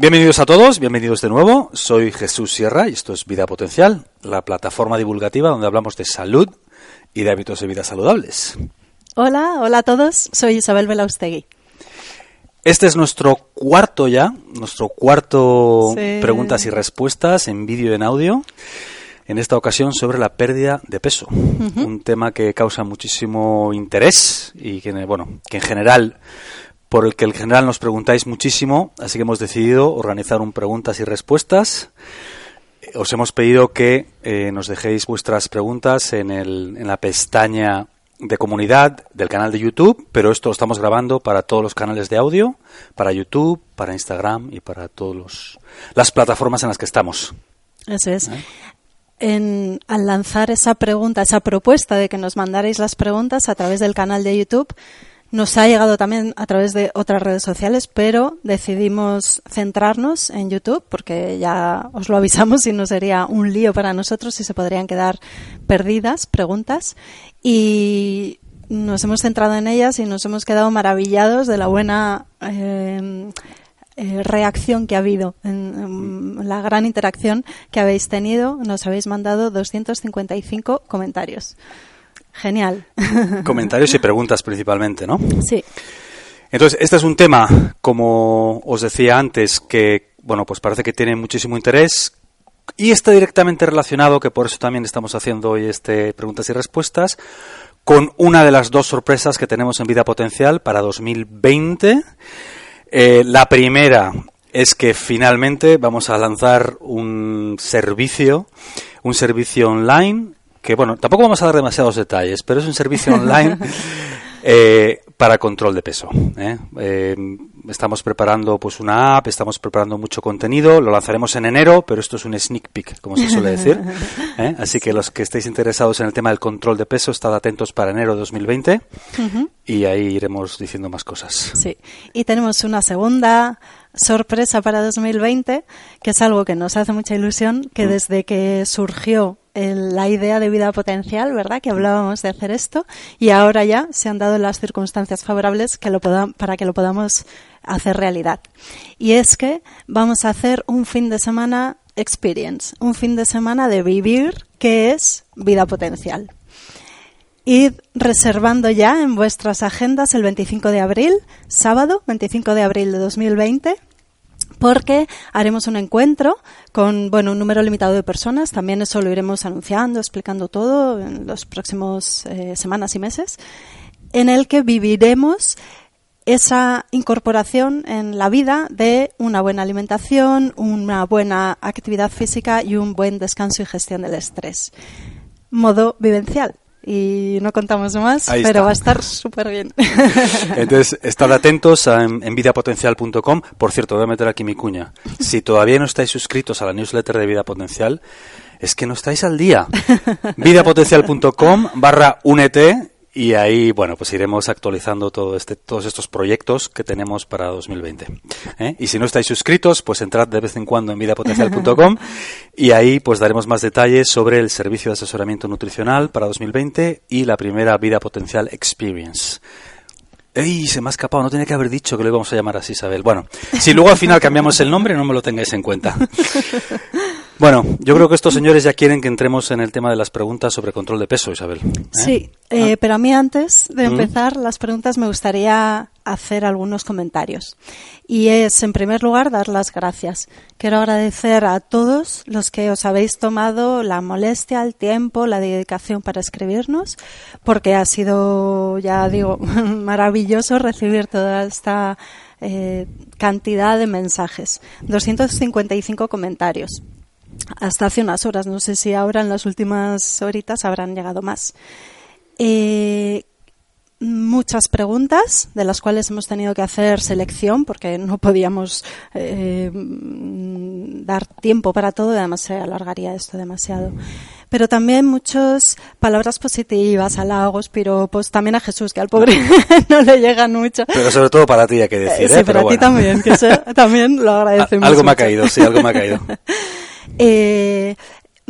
Bienvenidos a todos, bienvenidos de nuevo. Soy Jesús Sierra y esto es Vida Potencial, la plataforma divulgativa donde hablamos de salud y de hábitos de vida saludables. Hola, hola a todos. Soy Isabel Belaustegui. Este es nuestro cuarto ya, nuestro cuarto preguntas y respuestas en vídeo y en audio. En esta ocasión sobre la pérdida de peso, un tema que causa muchísimo interés y que, bueno, que en general por el que en general nos preguntáis muchísimo, así que hemos decidido organizar un preguntas y respuestas. Os hemos pedido que eh, nos dejéis vuestras preguntas en, el, en la pestaña de comunidad del canal de YouTube, pero esto lo estamos grabando para todos los canales de audio, para YouTube, para Instagram y para todas las plataformas en las que estamos. Eso es. ¿Eh? En, al lanzar esa pregunta, esa propuesta de que nos mandaréis las preguntas a través del canal de YouTube, nos ha llegado también a través de otras redes sociales, pero decidimos centrarnos en YouTube porque ya os lo avisamos y no sería un lío para nosotros y se podrían quedar perdidas preguntas. Y nos hemos centrado en ellas y nos hemos quedado maravillados de la buena eh, eh, reacción que ha habido, en, la gran interacción que habéis tenido. Nos habéis mandado 255 comentarios. Genial. Comentarios y preguntas principalmente, ¿no? Sí. Entonces, este es un tema, como os decía antes, que, bueno, pues parece que tiene muchísimo interés y está directamente relacionado, que por eso también estamos haciendo hoy este preguntas y respuestas, con una de las dos sorpresas que tenemos en Vida Potencial para 2020. Eh, la primera es que finalmente vamos a lanzar un servicio, un servicio online que bueno, tampoco vamos a dar demasiados detalles, pero es un servicio online eh, para control de peso. ¿eh? Eh, estamos preparando pues una app, estamos preparando mucho contenido, lo lanzaremos en enero, pero esto es un sneak peek, como se suele decir. Así que los que estéis interesados en el tema del control de peso, estad atentos para enero de 2020 y ahí iremos diciendo más cosas. Sí, y tenemos una segunda sorpresa para 2020, que es algo que nos hace mucha ilusión, que mm. desde que surgió la idea de vida potencial, ¿verdad? Que hablábamos de hacer esto y ahora ya se han dado las circunstancias favorables para que lo podamos hacer realidad. Y es que vamos a hacer un fin de semana experience, un fin de semana de vivir que es vida potencial. Id reservando ya en vuestras agendas el 25 de abril, sábado 25 de abril de 2020 porque haremos un encuentro con bueno un número limitado de personas. También eso lo iremos anunciando, explicando todo en los próximos eh, semanas y meses, en el que viviremos esa incorporación en la vida de una buena alimentación, una buena actividad física y un buen descanso y gestión del estrés. Modo vivencial y no contamos más, pero va a estar súper bien. Entonces, estad atentos en, en, vidapotencial.com. Por cierto, voy a meter aquí mi cuña. Si todavía no estáis suscritos a la newsletter de Vida Potencial, es que no estáis al día. vidapotencial.com barra únete y ahí, bueno, pues iremos actualizando todo este, todos estos proyectos que tenemos para 2020. ¿eh? Y si no estáis suscritos, pues entrad de vez en cuando en vidapotencial.com y ahí pues daremos más detalles sobre el servicio de asesoramiento nutricional para 2020 y la primera Vida Potencial Experience. ¡Ey! Se me ha escapado, no tenía que haber dicho que lo íbamos a llamar así, Isabel. Bueno, si luego al final cambiamos el nombre, no me lo tengáis en cuenta. Bueno, yo creo que estos señores ya quieren que entremos en el tema de las preguntas sobre control de peso, Isabel. ¿eh? Sí, eh, ah. pero a mí antes de empezar las preguntas me gustaría hacer algunos comentarios. Y es, en primer lugar, dar las gracias. Quiero agradecer a todos los que os habéis tomado la molestia, el tiempo, la dedicación para escribirnos, porque ha sido, ya digo, maravilloso recibir toda esta eh, cantidad de mensajes. 255 comentarios hasta hace unas horas. No sé si ahora en las últimas horitas habrán llegado más. Eh, muchas preguntas de las cuales hemos tenido que hacer selección porque no podíamos eh, dar tiempo para todo y además se alargaría esto demasiado. Pero también muchas palabras positivas, halagos, piropos, también a Jesús, que al pobre no le llegan mucho. Pero sobre todo para ti hay que decir, Sí, ¿eh? para ti también, que también lo agradecemos. Algo me ha caído, sí, algo me ha caído. Eh,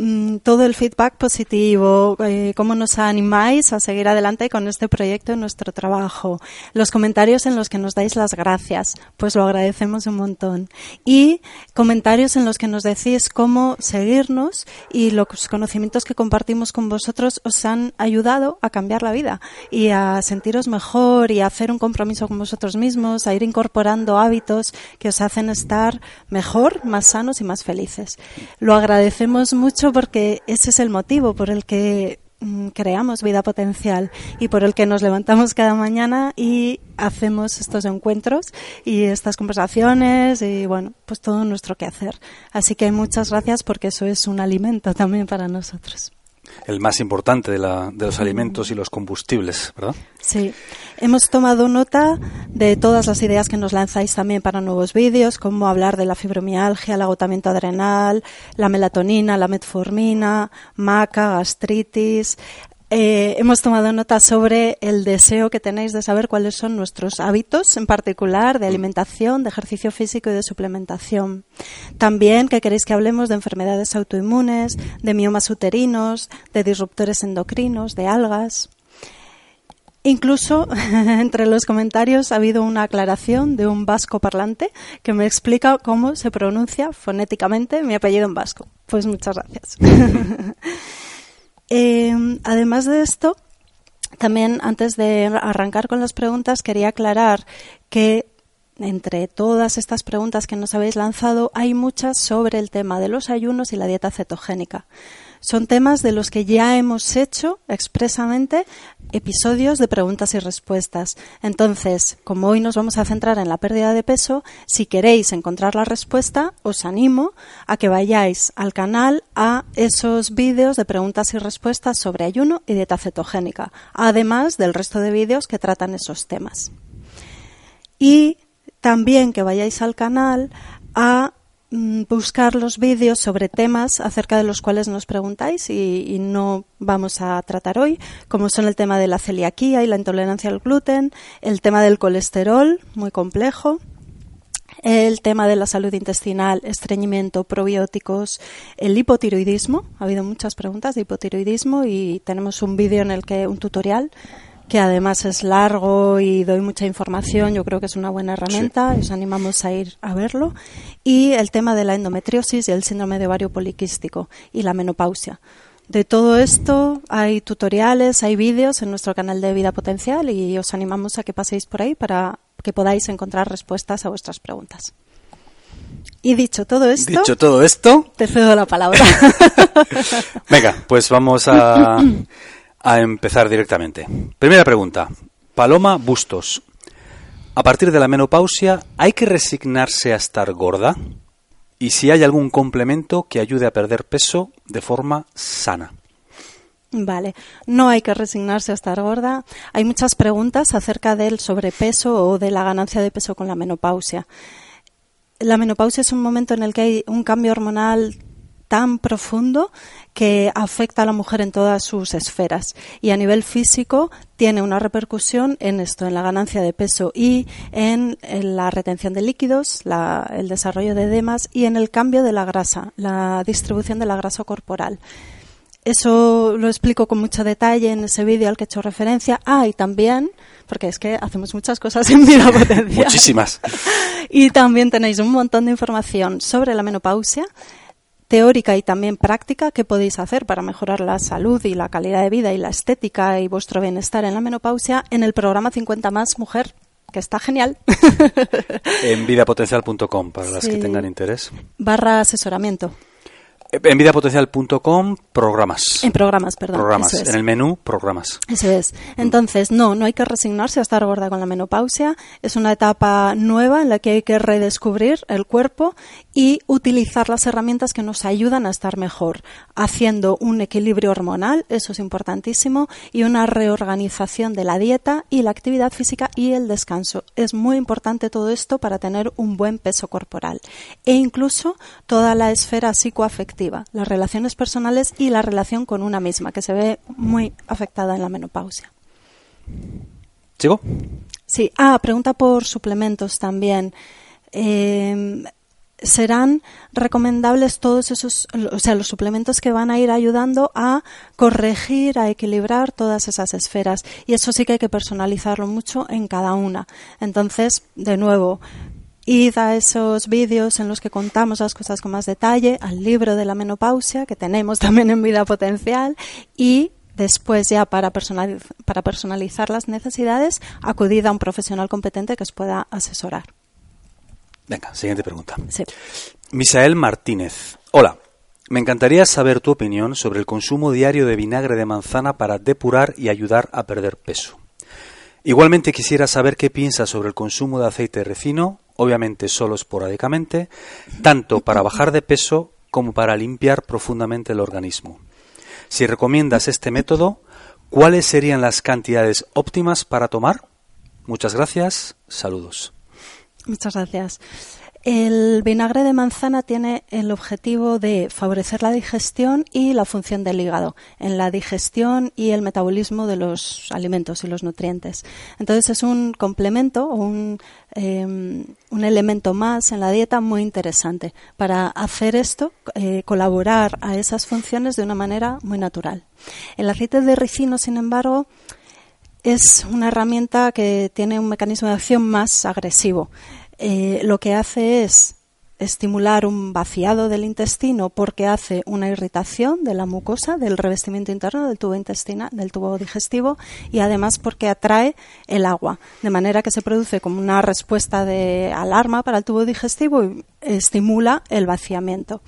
mm, todo el feedback positivo, eh, cómo nos animáis a seguir adelante con este proyecto y nuestro trabajo, los comentarios en los que nos dais las gracias, pues lo agradecemos un montón. Y comentarios en los que nos decís cómo seguirnos y los conocimientos que compartimos con vosotros os han ayudado a cambiar la vida y a sentiros mejor y a hacer un compromiso con vosotros mismos, a ir incorporando hábitos que os hacen estar mejor, más sanos y más felices. Lo agradecemos mucho porque ese es el motivo por el que mm, creamos vida potencial y por el que nos levantamos cada mañana y hacemos estos encuentros y estas conversaciones y bueno, pues todo nuestro quehacer. Así que muchas gracias porque eso es un alimento también para nosotros el más importante de, la, de los alimentos y los combustibles, ¿verdad? Sí. Hemos tomado nota de todas las ideas que nos lanzáis también para nuevos vídeos, como hablar de la fibromialgia, el agotamiento adrenal, la melatonina, la metformina, maca, gastritis, eh, hemos tomado nota sobre el deseo que tenéis de saber cuáles son nuestros hábitos, en particular de alimentación, de ejercicio físico y de suplementación. También que queréis que hablemos de enfermedades autoinmunes, de miomas uterinos, de disruptores endocrinos, de algas. Incluso entre los comentarios ha habido una aclaración de un vasco parlante que me explica cómo se pronuncia fonéticamente mi apellido en vasco. Pues muchas gracias. Eh, además de esto, también antes de arrancar con las preguntas, quería aclarar que entre todas estas preguntas que nos habéis lanzado, hay muchas sobre el tema de los ayunos y la dieta cetogénica. Son temas de los que ya hemos hecho expresamente episodios de preguntas y respuestas. Entonces, como hoy nos vamos a centrar en la pérdida de peso, si queréis encontrar la respuesta, os animo a que vayáis al canal a esos vídeos de preguntas y respuestas sobre ayuno y dieta cetogénica, además del resto de vídeos que tratan esos temas. Y también que vayáis al canal a buscar los vídeos sobre temas acerca de los cuales nos preguntáis y, no vamos a tratar hoy, como son el tema de la celiaquía y la intolerancia al gluten, el tema del colesterol, muy complejo, el tema de la salud intestinal, estreñimiento, probióticos, el hipotiroidismo. Ha habido muchas preguntas de hipotiroidismo y tenemos un vídeo en el que un tutorial que además es largo y doy mucha información, yo creo que es una buena herramienta, os animamos a ir a verlo. Y el tema de la endometriosis y el síndrome de ovario poliquístico y la menopausia. De todo esto hay tutoriales, hay vídeos en nuestro canal de Vida Potencial y os animamos a que paséis por ahí para que podáis encontrar respuestas a vuestras preguntas. Y dicho todo esto, dicho todo esto, te cedo la palabra. Venga, pues vamos a a empezar directamente. Primera pregunta. Paloma Bustos. A partir de la menopausia, ¿hay que resignarse a estar gorda? Y si hay algún complemento que ayude a perder peso de forma sana. Vale, no hay que resignarse a estar gorda. Hay muchas preguntas acerca del sobrepeso o de la ganancia de peso con la menopausia. La menopausia es un momento en el que hay un cambio hormonal tan profundo que afecta a la mujer en todas sus esferas y a nivel físico tiene una repercusión en esto, en la ganancia de peso y en, la retención de líquidos, el desarrollo de edemas y en el cambio de la grasa, la distribución de la grasa corporal. Eso lo explico con mucho detalle en ese vídeo al que he hecho referencia. Ah, y también, porque es que hacemos muchas cosas en vida potencial. Muchísimas. y también tenéis un montón de información sobre la menopausia teórica y también práctica que podéis hacer para mejorar la salud y la calidad de vida y la estética y vuestro bienestar en la menopausia en el programa 50 más mujer que está genial. en vidapotencial.com para las que tengan interés. Barra asesoramiento. En vidapotencial.com, programas. En programas, perdón. Programas. En el menú, programas. Eso es. Entonces, no, no hay que resignarse a estar gorda con la menopausia. Es una etapa nueva en la que hay que redescubrir el cuerpo y utilizar las herramientas que nos ayudan a estar mejor, haciendo un equilibrio hormonal, eso es importantísimo, y una reorganización de la dieta y la actividad física y el descanso. Es muy importante todo esto para tener un buen peso corporal. E incluso toda la esfera psicoafectiva las relaciones personales y la relación con una misma, que se ve muy afectada en la menopausia. ¿Sigo? Sí. Ah, pregunta por suplementos también. Eh, serán recomendables todos esos, o sea, los suplementos que van a ir ayudando a corregir, a equilibrar todas esas esferas. Y eso sí que hay que personalizarlo mucho en cada una. Entonces, de nuevo, id a esos vídeos en los que contamos las cosas con más detalle, al libro de la menopausia que tenemos también en Vida Potencial y después ya para, para personalizar las necesidades, acudid a un profesional competente que os pueda asesorar. Venga, siguiente pregunta. Sí. Misael Martínez. Hola. Me encantaría saber tu opinión sobre el consumo diario de vinagre de manzana para depurar y ayudar a perder peso. Igualmente quisiera saber qué piensas sobre el consumo de aceite de recino, obviamente solo esporádicamente, tanto para bajar de peso como para limpiar profundamente el organismo. Si recomiendas este método, ¿cuáles serían las cantidades óptimas para tomar? Muchas gracias, saludos. Muchas gracias. El vinagre de manzana tiene el objetivo de favorecer la digestión y la función del hígado, en la digestión y el metabolismo de los alimentos y los nutrientes. Entonces es un complemento o un, em, un elemento más en la dieta muy interesante para hacer esto, eh, colaborar a esas funciones de una manera muy natural. El aceite de ricino, sin embargo, es una herramienta que tiene un mecanismo de acción más agresivo. Eh, lo que hace es estimular un vaciado del intestino porque hace una irritación de la mucosa del revestimiento interno del tubo intestinal, del tubo digestivo y además porque atrae el agua, de manera que se produce como una respuesta de alarma para el tubo digestivo y estimula el vaciamiento.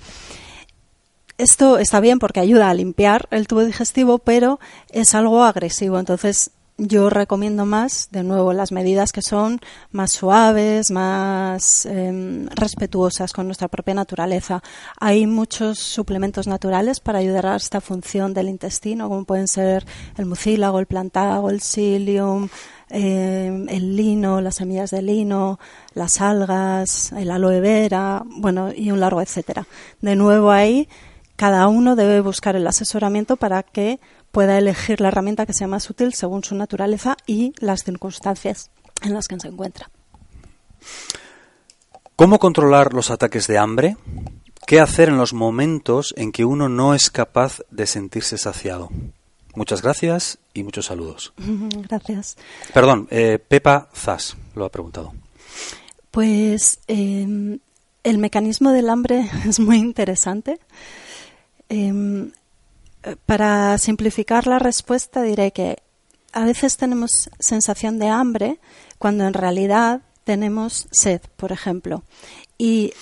Esto está bien porque ayuda a limpiar el tubo digestivo, pero es algo agresivo, entonces yo recomiendo más, de nuevo, las medidas que son más suaves, más em, respetuosas con nuestra propia naturaleza. Hay muchos suplementos naturales para ayudar a esta función del intestino, como pueden ser el mucílago, el plantago, el psyllium, em, el lino, las semillas de lino, las algas, el aloe vera, bueno, y un largo etcétera. De nuevo ahí, cada uno debe buscar el asesoramiento para que pueda elegir la herramienta que sea más útil según su naturaleza y las circunstancias en las que se encuentra. ¿Cómo controlar los ataques de hambre? ¿Qué hacer en los momentos en que uno no es capaz de sentirse saciado? Muchas gracias y muchos saludos. Gracias. Perdón, eh, Pepa Zas lo ha preguntado. Pues em, el mecanismo del hambre es muy interesante. Em, para simplificar la respuesta diré que a veces tenemos sensación de hambre cuando en realidad tenemos sed, por ejemplo. Y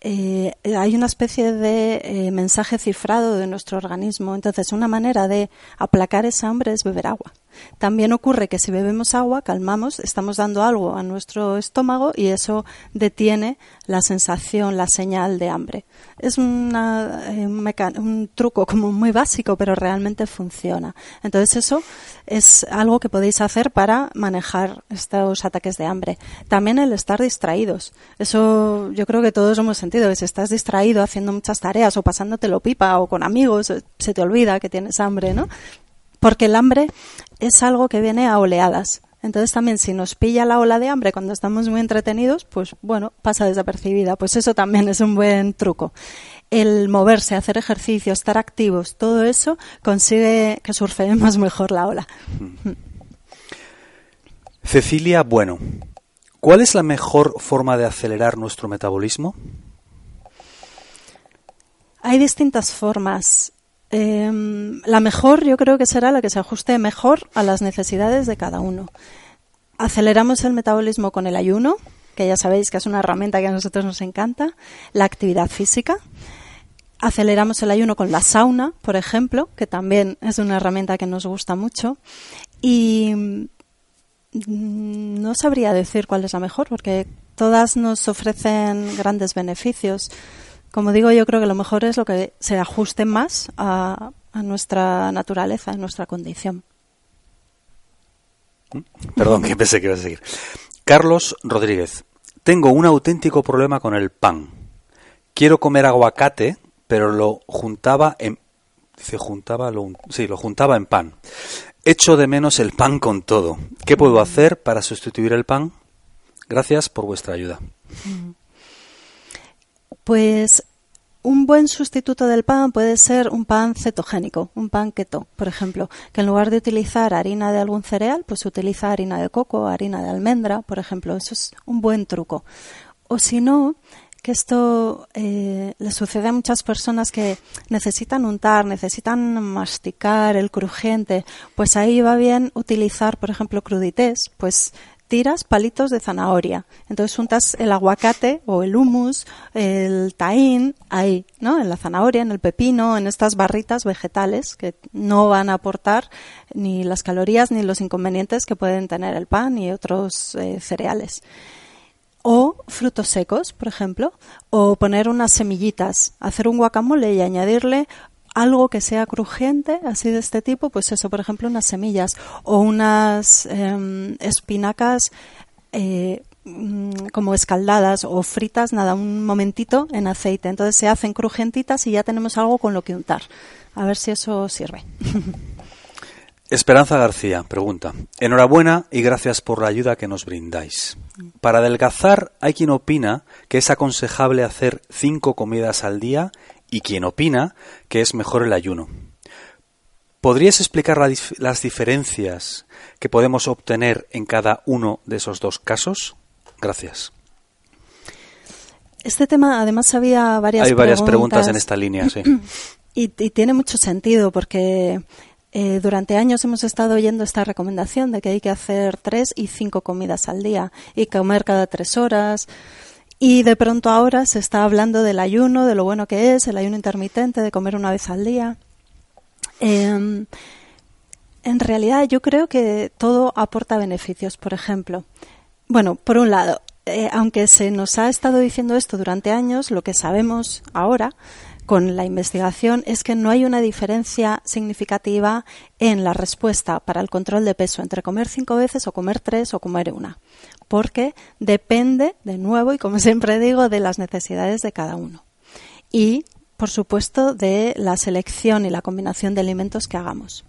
eh, hay una especie de eh, mensaje cifrado de nuestro organismo. Entonces, una manera de aplacar esa hambre es beber agua. También ocurre que si bebemos agua, calmamos, estamos dando algo a nuestro estómago y eso detiene la sensación, la señal de hambre. Es eh, un truco como muy básico, pero realmente funciona. Entonces eso es algo que podéis hacer para manejar estos ataques de hambre. También el estar distraídos. Eso yo creo que todos hemos sentido, que si estás distraído haciendo muchas tareas o pasándotelo pipa o con amigos, se te olvida que tienes hambre, ¿no? Porque el hambre es algo que viene a oleadas. Entonces también si nos pilla la ola de hambre cuando estamos muy entretenidos, pues bueno, pasa desapercibida. Pues eso también es un buen truco. El moverse, hacer ejercicio, estar activos, todo eso consigue que surfeemos mejor la ola. Cecilia Bueno, ¿cuál es la mejor forma de acelerar nuestro metabolismo? Hay distintas formas. Em, la mejor yo creo que será la que se ajuste mejor a las necesidades de cada uno. Aceleramos el metabolismo con el ayuno, que ya sabéis que es una herramienta que a nosotros nos encanta, la actividad física. Aceleramos el ayuno con la sauna, por ejemplo, que también es una herramienta que nos gusta mucho. Y mm, no sabría decir cuál es la mejor, porque todas nos ofrecen grandes beneficios. Como digo, yo creo que lo mejor es lo que se ajuste más a, nuestra naturaleza, a nuestra condición. Perdón, que pensé que iba a seguir. Carlos Rodríguez. Tengo un auténtico problema con el pan. Quiero comer aguacate, pero lo juntaba en dice juntaba lo, sí, lo juntaba en pan. Echo de menos el pan con todo. ¿Qué puedo hacer para sustituir el pan? Gracias por vuestra ayuda. Pues un buen sustituto del pan puede ser un pan cetogénico, un pan keto, por ejemplo, que en lugar de utilizar harina de algún cereal, pues utiliza harina de coco, harina de almendra, por ejemplo. Eso es un buen truco. O si no, que esto eh, le sucede a muchas personas que necesitan untar, necesitan masticar el crujiente, pues ahí va bien utilizar, por ejemplo, crudités, pues tiras palitos de zanahoria. Entonces untas el aguacate o el hummus, el taín, ahí, ¿no? En la zanahoria, en el pepino, en estas barritas vegetales que no van a aportar ni las calorías ni los inconvenientes que pueden tener el pan y otros eh, cereales o frutos secos, por ejemplo, o poner unas semillitas, hacer un guacamole y añadirle algo que sea crujiente, así de este tipo, pues eso, por ejemplo, unas semillas o unas em, espinacas eh, mm, como escaldadas o fritas, nada, un momentito en aceite. Entonces se hacen crujientitas y ya tenemos algo con lo que untar. A ver si eso sirve. Esperanza García pregunta, enhorabuena y gracias por la ayuda que nos brindáis. Para adelgazar hay quien opina que es aconsejable hacer cinco comidas al día y quien opina que es mejor el ayuno. ¿Podrías explicar las diferencias que podemos obtener en cada uno de esos dos casos? Gracias. Este tema, además, había varias Hay varias preguntas, en esta línea, sí. y tiene mucho sentido porque eh, durante años hemos estado oyendo esta recomendación de que hay que hacer tres y cinco comidas al día y comer cada tres horas. Y de pronto ahora se está hablando del ayuno, de lo bueno que es, el ayuno intermitente, de comer una vez al día. Em, en realidad yo creo que todo aporta beneficios. Por ejemplo, bueno, por un lado, eh, aunque se nos ha estado diciendo esto durante años, lo que sabemos ahora con la investigación es que no hay una diferencia significativa en la respuesta para el control de peso entre comer cinco veces o comer tres o comer una, porque depende, de nuevo, y como siempre digo, de las necesidades de cada uno. Y, por supuesto, de la selección y la combinación de alimentos que hagamos.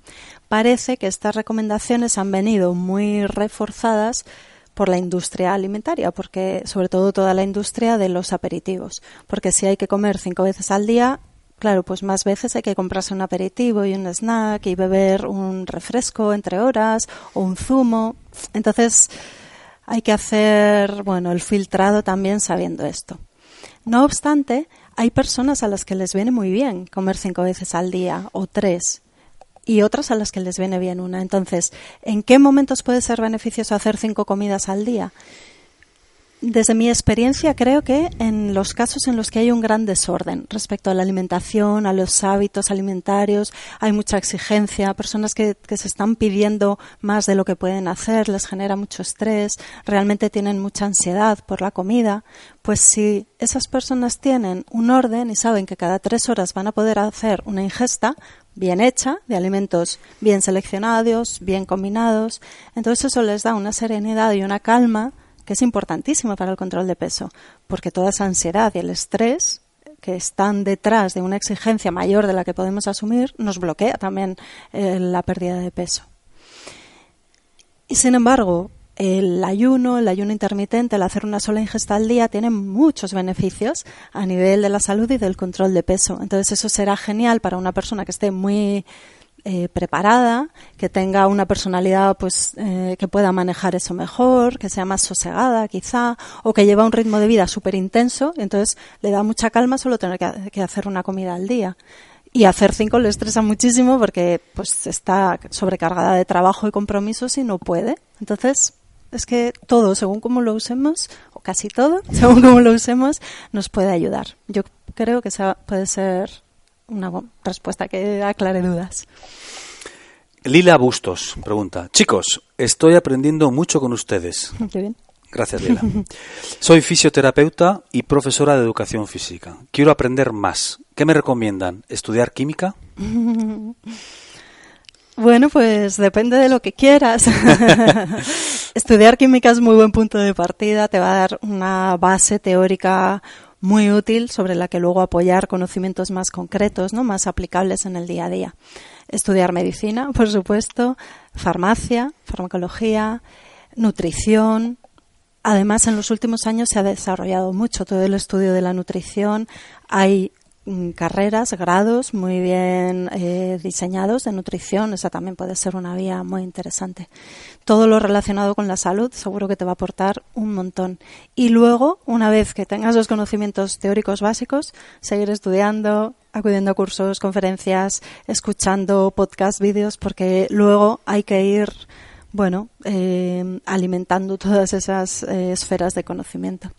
Parece que estas recomendaciones han venido muy reforzadas por la industria alimentaria, porque sobre todo toda la industria de los aperitivos, porque si hay que comer cinco veces al día, claro, pues más veces hay que comprarse un aperitivo y un snack y beber un refresco entre horas o un zumo. Entonces hay que hacer, bueno, el filtrado también sabiendo esto. No obstante, hay personas a las que les viene muy bien comer cinco veces al día o tres y otras a las que les viene bien una. Entonces, ¿en qué momentos puede ser beneficioso hacer cinco comidas al día? Desde mi experiencia, creo que en los casos en los que hay un gran desorden respecto a la alimentación, a los hábitos alimentarios, hay mucha exigencia, personas que, se están pidiendo más de lo que pueden hacer, les genera mucho estrés, realmente tienen mucha ansiedad por la comida, pues si esas personas tienen un orden y saben que cada tres horas van a poder hacer una ingesta, bien hecha, de alimentos bien seleccionados, bien combinados. Entonces eso les da una serenidad y una calma que es importantísima para el control de peso, porque toda esa ansiedad y el estrés que están detrás de una exigencia mayor de la que podemos asumir nos bloquea también eh, la pérdida de peso. Y sin embargo, el ayuno, el ayuno intermitente, el hacer una sola ingesta al día, tiene muchos beneficios a nivel de la salud y del control de peso. Entonces eso será genial para una persona que esté muy eh, preparada, que tenga una personalidad pues eh, que pueda manejar eso mejor, que sea más sosegada quizá, o que lleva un ritmo de vida súper intenso, entonces le da mucha calma solo tener que, hacer una comida al día. Y hacer cinco le estresa muchísimo porque pues está sobrecargada de trabajo y compromisos y no puede. Entonces, es que todo, según cómo lo usemos, o casi todo, según cómo lo usemos, nos puede ayudar. Yo creo que esa puede ser una respuesta que aclare dudas. Lila Bustos pregunta, chicos, estoy aprendiendo mucho con ustedes. Qué bien. Gracias, Lila. Soy fisioterapeuta y profesora de educación física. Quiero aprender más. ¿Qué me recomiendan? ¿Estudiar química? Bueno, pues depende de lo que quieras. Estudiar química es muy buen punto de partida, te va a dar una base teórica muy útil sobre la que luego apoyar conocimientos más concretos, ¿no? más aplicables en el día a día. Estudiar medicina, por supuesto, farmacia, farmacología, nutrición, Además, en los últimos años se ha desarrollado mucho todo el estudio de la nutrición. Hay carreras, grados muy bien eh, diseñados de nutrición. Esa también puede ser una vía muy interesante. Todo lo relacionado con la salud seguro que te va a aportar un montón. Y luego, una vez que tengas los conocimientos teóricos básicos, seguir estudiando, acudiendo a cursos, conferencias, escuchando podcasts, vídeos, porque luego hay que ir bueno, eh, alimentando todas esas eh, esferas de conocimiento.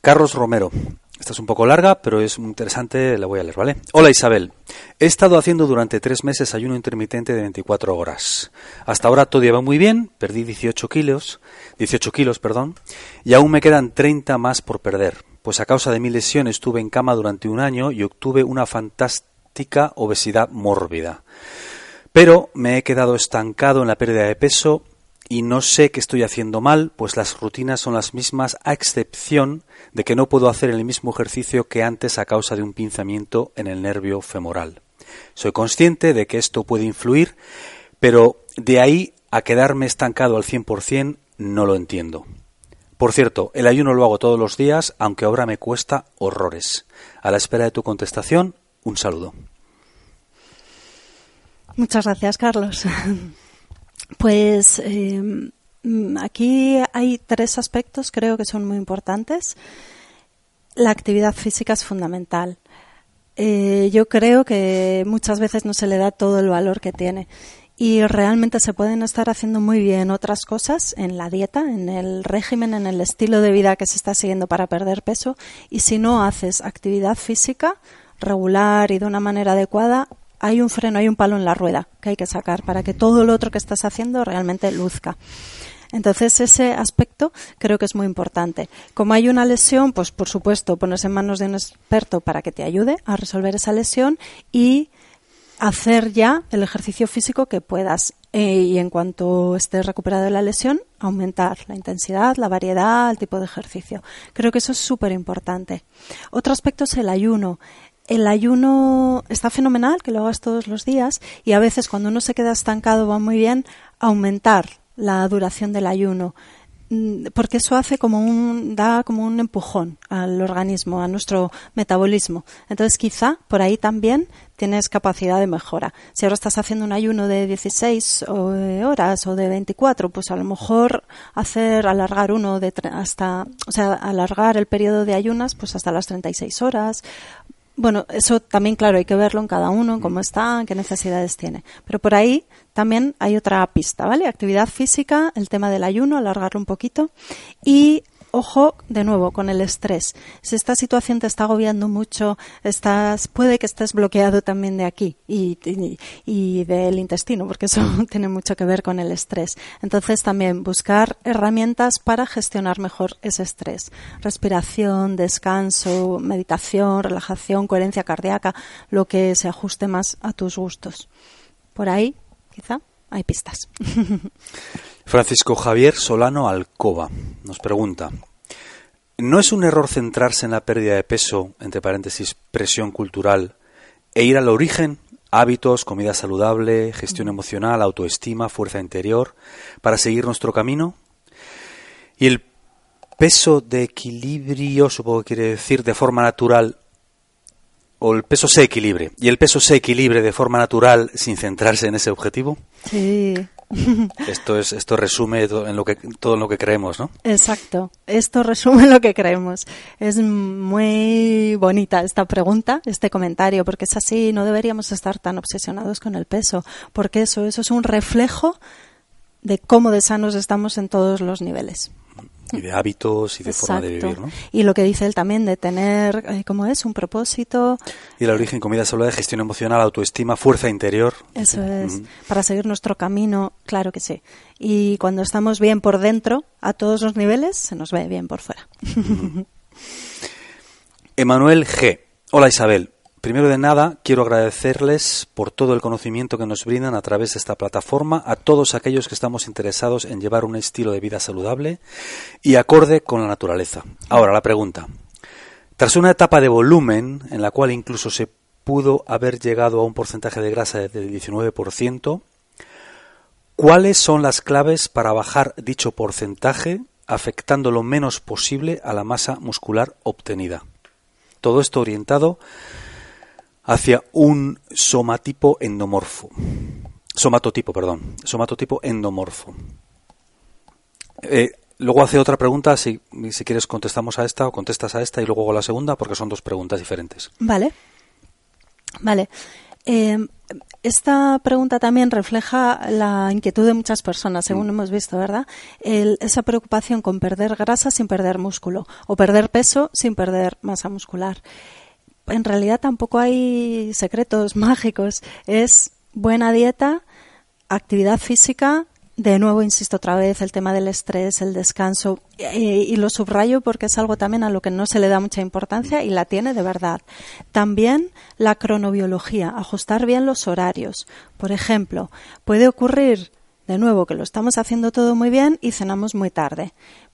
Carlos Romero. Esta es un poco larga, pero es muy interesante, la voy a leer, ¿vale? Hola Isabel. He estado haciendo durante tres meses ayuno intermitente de 24 horas. Hasta ahora todo iba muy bien, perdí 18 kilos, 18 kilos, perdón, y aún me quedan 30 más por perder, pues a causa de mi lesión estuve en cama durante un año y obtuve una fantástica obesidad mórbida. Pero me he quedado estancado en la pérdida de peso y no sé qué estoy haciendo mal, pues las rutinas son las mismas a excepción de que no puedo hacer el mismo ejercicio que antes a causa de un pinzamiento en el nervio femoral. Soy consciente de que esto puede influir, pero de ahí a quedarme estancado al 100% no lo entiendo. Por cierto, el ayuno lo hago todos los días, aunque ahora me cuesta horrores. A la espera de tu contestación, un saludo. Muchas gracias, Carlos. Pues eh, aquí hay tres aspectos, creo que son muy importantes. La actividad física es fundamental. Eh, yo creo que muchas veces no se le da todo el valor que tiene y realmente se pueden estar haciendo muy bien otras cosas en la dieta, en el régimen, en el estilo de vida que se está siguiendo para perder peso y si no haces actividad física regular y de una manera adecuada, hay un freno, hay un palo en la rueda que hay que sacar para que todo lo otro que estás haciendo realmente luzca. Entonces, ese aspecto creo que es muy importante. Como hay una lesión, pues por supuesto, pones en manos de un experto para que te ayude a resolver esa lesión y hacer ya el ejercicio físico que puedas. Eh, y en cuanto estés recuperado de la lesión, aumentar la intensidad, la variedad, el tipo de ejercicio. Creo que eso es súper importante. Otro aspecto es el ayuno el ayuno está fenomenal, que lo hagas todos los días, y a veces cuando uno se queda estancado va muy bien aumentar la duración del ayuno, mm, porque eso hace como un, da como un empujón al organismo, a nuestro metabolismo. Entonces quizá por ahí también tienes capacidad de mejora. Si ahora estás haciendo un ayuno de 16 horas o de 24, pues a lo mejor hacer, alargar uno de hasta, o sea, alargar el periodo de ayunas pues hasta las 36 horas bueno, eso también, claro, hay que verlo en cada uno, en cómo está, qué necesidades tiene. Pero por ahí también hay otra pista, ¿vale? Actividad física, el tema del ayuno, alargarlo un poquito. Y ojo de nuevo con el estrés. Si esta situación te está agobiando mucho, estás, puede que estés bloqueado también de aquí y, y, del intestino, porque eso tiene mucho que ver con el estrés. Entonces también buscar herramientas para gestionar mejor ese estrés. Respiración, descanso, meditación, relajación, coherencia cardíaca, lo que se ajuste más a tus gustos. Por ahí, quizá, hay pistas. Francisco Javier Solano Alcoba nos pregunta, ¿no es un error centrarse en la pérdida de peso, entre paréntesis, presión cultural, e ir al origen, hábitos, comida saludable, gestión emocional, autoestima, fuerza interior, para seguir nuestro camino? ¿Y el peso de equilibrio, supongo que quiere decir, de forma natural, o el peso se equilibre, y el peso se equilibre de forma natural sin centrarse en ese objetivo? Sí, esto es esto resume todo en lo que todo lo que creemos, ¿no? Exacto. Esto resume lo que creemos. Es muy bonita esta pregunta, este comentario, porque es así, no deberíamos estar tan obsesionados con el peso, porque eso eso es un reflejo de cómo de sanos estamos en todos los niveles y de hábitos y de forma de vivir, ¿no? Y lo que dice él también de tener, eh, ¿cómo es? Un propósito. Y el origen, comida saludable, gestión emocional, autoestima, fuerza interior. Eso es. Para seguir nuestro camino, claro que sí. Y cuando estamos bien por dentro, a todos los niveles, se nos ve bien por fuera. Emanuel G. Hola Isabel. Primero de nada, quiero agradecerles por todo el conocimiento que nos brindan a través de esta plataforma a todos aquellos que estamos interesados en llevar un estilo de vida saludable y acorde con la naturaleza. Ahora, la pregunta. Tras una etapa de volumen en la cual incluso se pudo haber llegado a un porcentaje de grasa del 19%, ¿cuáles son las claves para bajar dicho porcentaje afectando lo menos posible a la masa muscular obtenida. Todo esto orientado hacia un somatipo endomorfo. Somatotipo, perdón. Somatotipo endomorfo. Eh, luego hace otra pregunta, si, si quieres contestamos a esta o contestas a esta y luego a la segunda, porque son dos preguntas diferentes. Vale. Vale. Eh, esta pregunta también refleja la inquietud de muchas personas, según mm. hemos visto, ¿verdad? esa preocupación con perder grasa sin perder músculo o perder peso sin perder masa muscular. En realidad tampoco hay secretos mágicos. Es buena dieta, actividad física de nuevo, insisto otra vez, el tema del estrés, el descanso, y lo subrayo porque es algo también a lo que no se le da mucha importancia y la tiene de verdad. También la cronobiología, ajustar bien los horarios. Por ejemplo, puede ocurrir de nuevo que lo estamos haciendo todo muy bien y cenamos muy tarde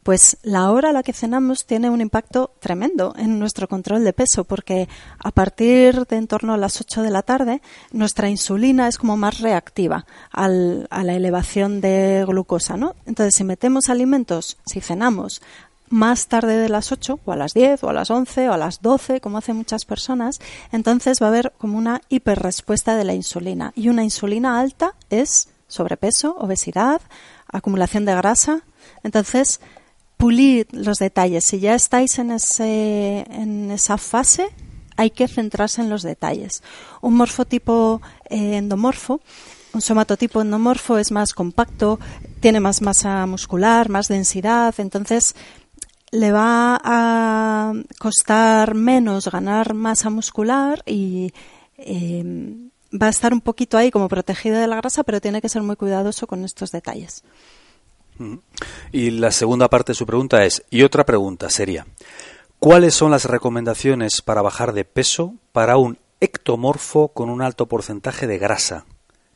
pues la hora a la que cenamos tiene un impacto tremendo en nuestro control de peso, porque a partir de en torno a las 8 de la tarde, nuestra insulina es como más reactiva a la elevación de glucosa, ¿no? Entonces, si metemos alimentos, si cenamos más tarde de las 8 o a las 10 o a las 11 o a las 12, como hacen muchas personas, entonces va a haber como una hiperrespuesta de la insulina. Y una insulina alta es sobrepeso, obesidad, acumulación de grasa. Entonces, pulir los detalles. Si ya estáis en, ese, en esa fase, hay que centrarse en los detalles. Un morfotipo eh, endomorfo, un somatotipo endomorfo es más compacto, tiene más masa muscular, más densidad, entonces le va a costar menos ganar masa muscular y eh, va a estar un poquito ahí como protegido de la grasa, pero tiene que ser muy cuidadoso con estos detalles. Y la segunda parte de su pregunta es, y otra pregunta sería, ¿cuáles son las recomendaciones para bajar de peso para un ectomorfo con un alto porcentaje de grasa,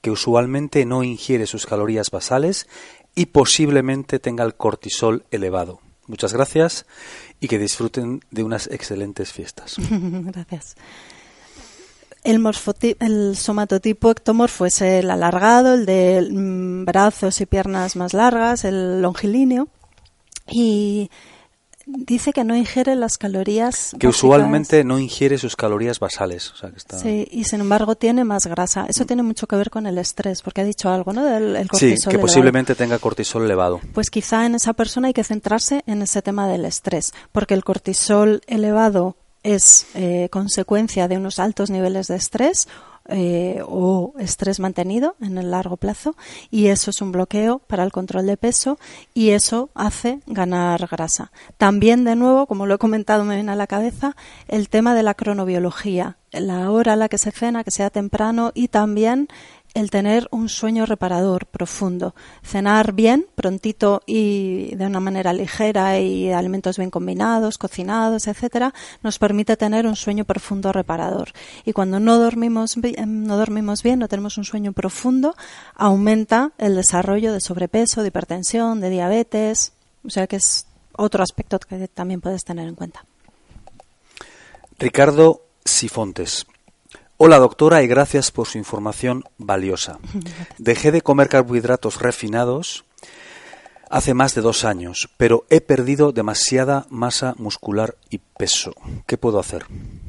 que usualmente no ingiere sus calorías basales y posiblemente tenga el cortisol elevado? Muchas gracias y que disfruten de unas excelentes fiestas. gracias. El, el somatotipo ectomorfo es el alargado, el de mm, brazos y piernas más largas, el longilíneo. Y dice que no ingiere las calorías. Que usualmente no ingiere sus calorías basales. Sí, y sin embargo tiene más grasa. Eso tiene mucho que ver con el estrés, porque ha dicho algo, ¿no? Del cortisol. Sí, que posiblemente tenga cortisol elevado. Pues quizá en esa persona hay que centrarse en ese tema del estrés, porque el cortisol elevado es eh, consecuencia de unos altos niveles de estrés eh, o estrés mantenido en el largo plazo y eso es un bloqueo para el control de peso y eso hace ganar grasa. También, de nuevo, como lo he comentado, me viene a la cabeza el tema de la cronobiología, la hora a la que se cena, que sea temprano y también el tener un sueño reparador profundo. Cenar bien, prontito y de una manera ligera y alimentos bien combinados, cocinados, etcétera, nos permite tener un sueño profundo reparador. Y cuando no dormimos, no dormimos bien, no tenemos un sueño profundo, aumenta el desarrollo de sobrepeso, de hipertensión, de diabetes. O sea que es otro aspecto que también puedes tener en cuenta. Ricardo Sifontes. Hola doctora y gracias por su información valiosa. Dejé de comer carbohidratos refinados hace más de dos años, pero he perdido demasiada masa muscular y peso. ¿Qué puedo hacer?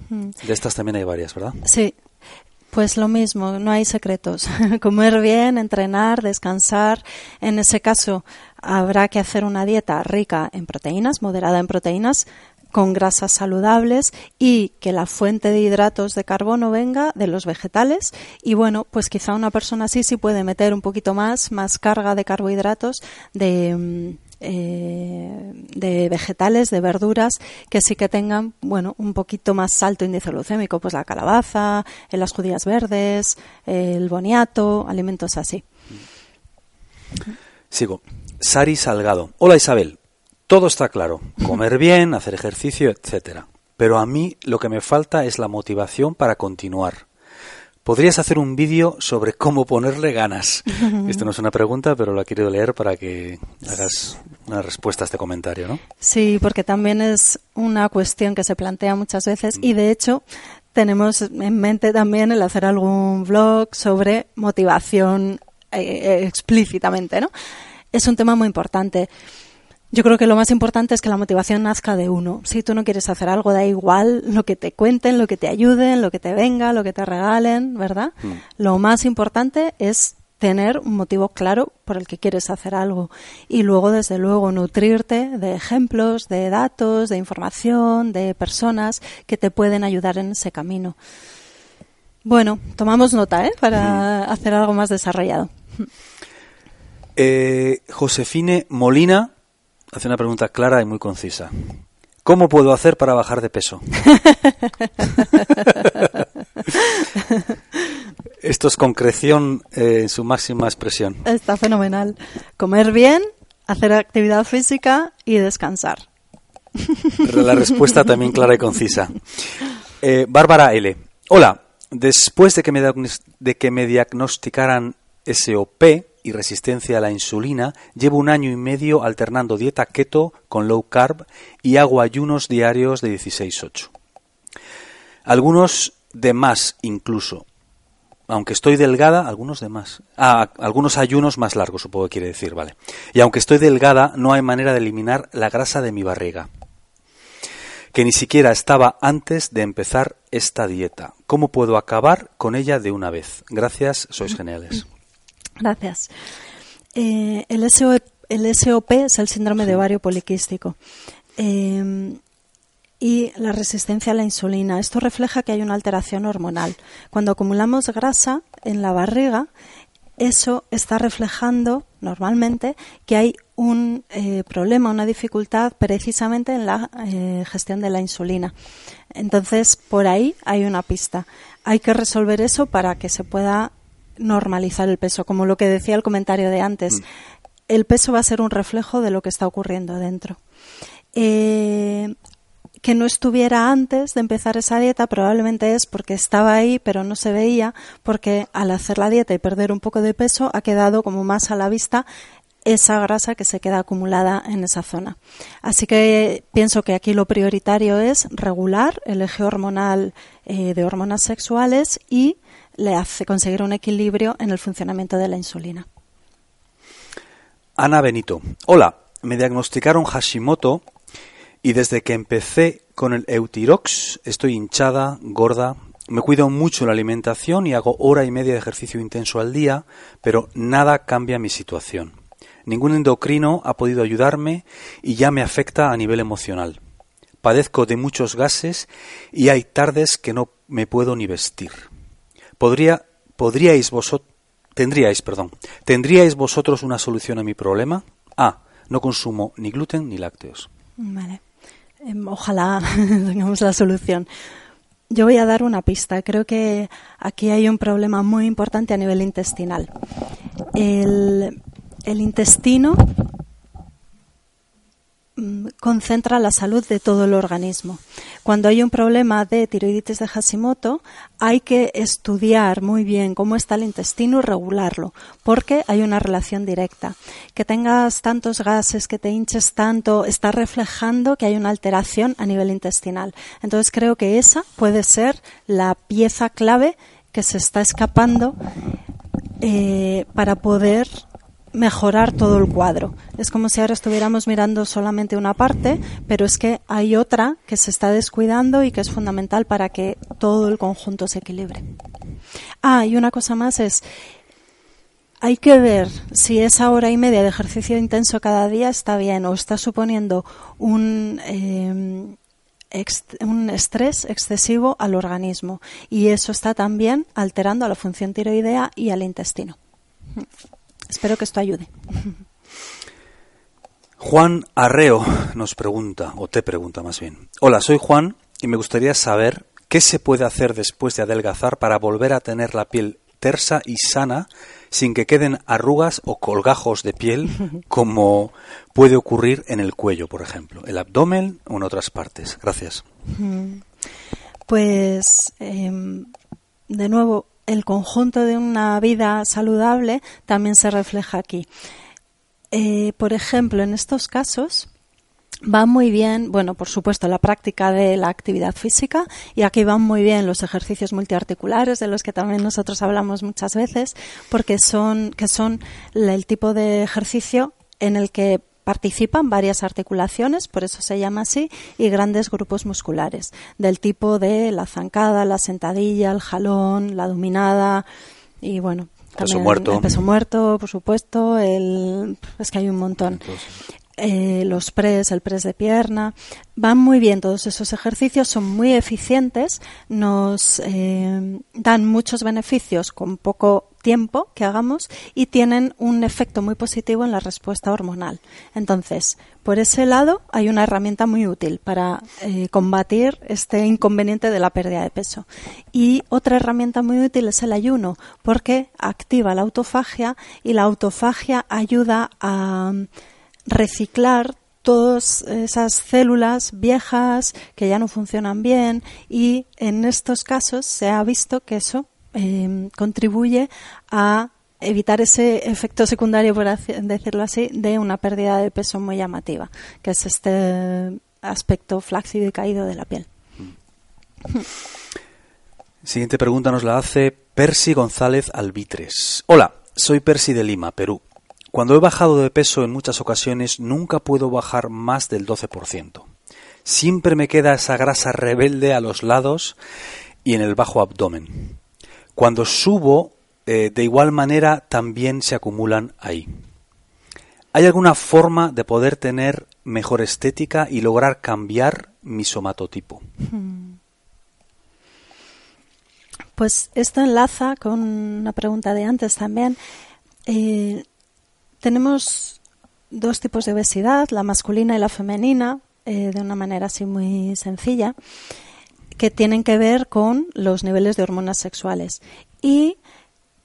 Mm. De estas también hay varias, ¿verdad? Sí. Pues lo mismo, no hay secretos. Comer bien, entrenar, descansar. En ese caso, habrá que hacer una dieta rica en proteínas, moderada en proteínas, con grasas saludables y que la fuente de hidratos de carbono venga de los vegetales y bueno, pues quizá una persona así sí puede meter un poquito más, más carga de carbohidratos de, mm, eh, de vegetales, de verduras que sí que tengan, bueno, un poquito más alto índice glucémico, pues la calabaza, las judías verdes, el boniato, alimentos así. Sigo. Sari Salgado. Hola Isabel. Todo está claro, comer bien, hacer ejercicio, etcétera. Pero a mí lo que me falta es la motivación para continuar. ¿Podrías hacer un vídeo sobre cómo ponerle ganas? Esto no es una pregunta, pero la quiero leer para que hagas una respuesta a este comentario, ¿no? Sí, porque también es una cuestión que se plantea muchas veces y de hecho tenemos en mente también el hacer algún vlog sobre motivación eh, eh, explícitamente, ¿no? Es un tema muy importante. Yo creo que lo más importante es que la motivación nazca de uno. Si tú no quieres hacer algo, da igual lo que te cuenten, lo que te ayuden, lo que te venga, lo que te regalen, ¿verdad? Mm. Lo más importante es tener un motivo claro por el que quieres hacer algo y luego desde luego nutrirte de ejemplos, de datos, de información, de personas que te pueden ayudar en ese camino. Bueno, tomamos nota, ¿eh? Para hacer algo más desarrollado. Eh, Josefine Molina hace una pregunta clara y muy concisa. ¿Cómo puedo hacer para bajar de peso? Esto es concreción eh, en su máxima expresión. Está fenomenal. Comer bien, hacer actividad física y descansar. La respuesta también clara y concisa. Eh, Bárbara L. Hola, después de que, me, de que me diagnosticaran SOP y resistencia a la insulina, llevo un año y medio alternando dieta keto con low carb y hago ayunos diarios de 16-8. Algunos de más incluso. Aunque estoy delgada, algunos de más. Ah, algunos ayunos más largos, supongo que quiere decir, vale. Y aunque estoy delgada, no hay manera de eliminar la grasa de mi barriga que ni siquiera estaba antes de empezar esta dieta. ¿Cómo puedo acabar con ella de una vez? Gracias, sois geniales. Gracias. Eh, el, SO el SOP es el síndrome de ovario poliquístico. Eh, y la resistencia a la insulina. Esto refleja que hay una alteración hormonal. Cuando acumulamos grasa en la barriga, eso está reflejando normalmente que hay un eh, problema, una dificultad precisamente en la eh, gestión de la insulina. Entonces, por ahí hay una pista. Hay que resolver eso para que se pueda normalizar el peso, como lo que decía el comentario de antes. El peso va a ser un reflejo de lo que está ocurriendo dentro. Eh, que no estuviera antes de empezar esa dieta probablemente es porque estaba ahí pero no se veía porque al hacer la dieta y perder un poco de peso ha quedado como más a la vista esa grasa que se queda acumulada en esa zona. Así que pienso que aquí lo prioritario es regular el eje hormonal eh, de hormonas sexuales y le hace conseguir un equilibrio en el funcionamiento de la insulina. Ana Benito. Hola, me diagnosticaron Hashimoto y desde que empecé con el Eutirox estoy hinchada, gorda, me cuido mucho la alimentación y hago hora y media de ejercicio intenso al día, pero nada cambia mi situación. Ningún endocrino ha podido ayudarme y ya me afecta a nivel emocional. Padezco de muchos gases y hay tardes que no me puedo ni vestir. ¿Podría, podríais vosotros, tendríais, perdón, tendríais vosotros una solución a mi problema? A. No consumo ni gluten ni lácteos. Vale. Em, Ojalá tengamos la solución. Yo voy a dar una pista. Creo que aquí hay un problema muy importante a nivel intestinal. El, el intestino mm, concentra la salud de todo el organismo. Cuando hay un problema de tiroiditis de Hashimoto, hay que estudiar muy bien cómo está el intestino y regularlo, porque hay una relación directa. Que tengas tantos gases, que te hinches tanto, está reflejando que hay una alteración a nivel intestinal. Entonces creo que esa puede ser la pieza clave que se está escapando eh, para poder mejorar todo el cuadro. Es como si ahora estuviéramos mirando solamente una parte, pero es que hay otra que se está descuidando y que es fundamental para que todo el conjunto se equilibre. Ah, y una cosa más es, hay que ver si esa hora y media de ejercicio intenso cada día está bien o está suponiendo un, eh, un estrés excesivo al organismo y eso está también alterando a la función tiroidea y al intestino. Espero que esto ayude. Juan Arreo nos pregunta, o te pregunta más bien. Hola, soy Juan y me gustaría saber qué se puede hacer después de adelgazar para volver a tener la piel tersa y sana sin que queden arrugas o colgajos de piel como puede ocurrir en el cuello, por ejemplo, el abdomen o en otras partes. Gracias. Pues, em, de nuevo, el conjunto de una vida saludable también se refleja aquí. Eh, por ejemplo, en estos casos va muy bien, bueno, por supuesto, la práctica de la actividad física y aquí van muy bien los ejercicios multiarticulares de los que también nosotros hablamos muchas veces, porque son que son el tipo de ejercicio en el que participan varias articulaciones, por eso se llama así, y grandes grupos musculares, del tipo de la zancada, la sentadilla, el jalón, la dominada y bueno, peso muerto. el peso muerto, por supuesto, el es que hay un montón. Eh, los press, el press de pierna, van muy bien todos esos ejercicios, son muy eficientes, nos eh, dan muchos beneficios con poco tiempo que hagamos y tienen un efecto muy positivo en la respuesta hormonal. Entonces, por ese lado hay una herramienta muy útil para eh, combatir este inconveniente de la pérdida de peso. Y otra herramienta muy útil es el ayuno, porque activa la autofagia y la autofagia ayuda a reciclar todas esas células viejas que ya no funcionan bien y en estos casos se ha visto que eso eh, contribuye a evitar ese efecto secundario, por decirlo así, de una pérdida de peso muy llamativa, que es este aspecto flácido y caído de la piel. Siguiente pregunta nos la hace Percy González Albitres. Hola, soy Percy de Lima, Perú. Cuando he bajado de peso en muchas ocasiones nunca puedo bajar más del 12%. Siempre me queda esa grasa rebelde a los lados y en el bajo abdomen. Cuando subo, eh, de igual manera también se acumulan ahí. ¿Hay alguna forma de poder tener mejor estética y lograr cambiar mi somatotipo? Hmm. Pues esto enlaza con una pregunta de antes también. Eh, tenemos dos tipos de obesidad, la masculina y la femenina, eh, de una manera así muy sencilla, que tienen que ver con los niveles de hormonas sexuales. Y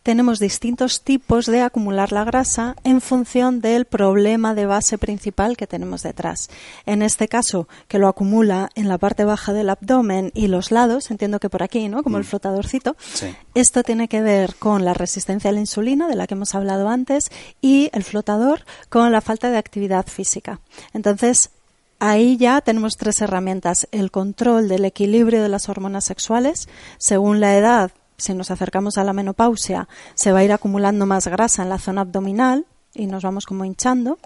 tenemos distintos tipos de acumular la grasa en función del problema de base principal que tenemos detrás. En este caso, que lo acumula en la parte baja del abdomen y los lados, entiendo que por aquí, ¿no? Como el mm. flotadorcito. Esto tiene que ver con la resistencia a la insulina, de la que hemos hablado antes, y el flotador con la falta de actividad física. Entonces, Ahí ya tenemos tres herramientas. El control del equilibrio de las hormonas sexuales. Según la edad, si nos acercamos a la menopausia, se va a ir acumulando más grasa en la zona abdominal y nos vamos como hinchando.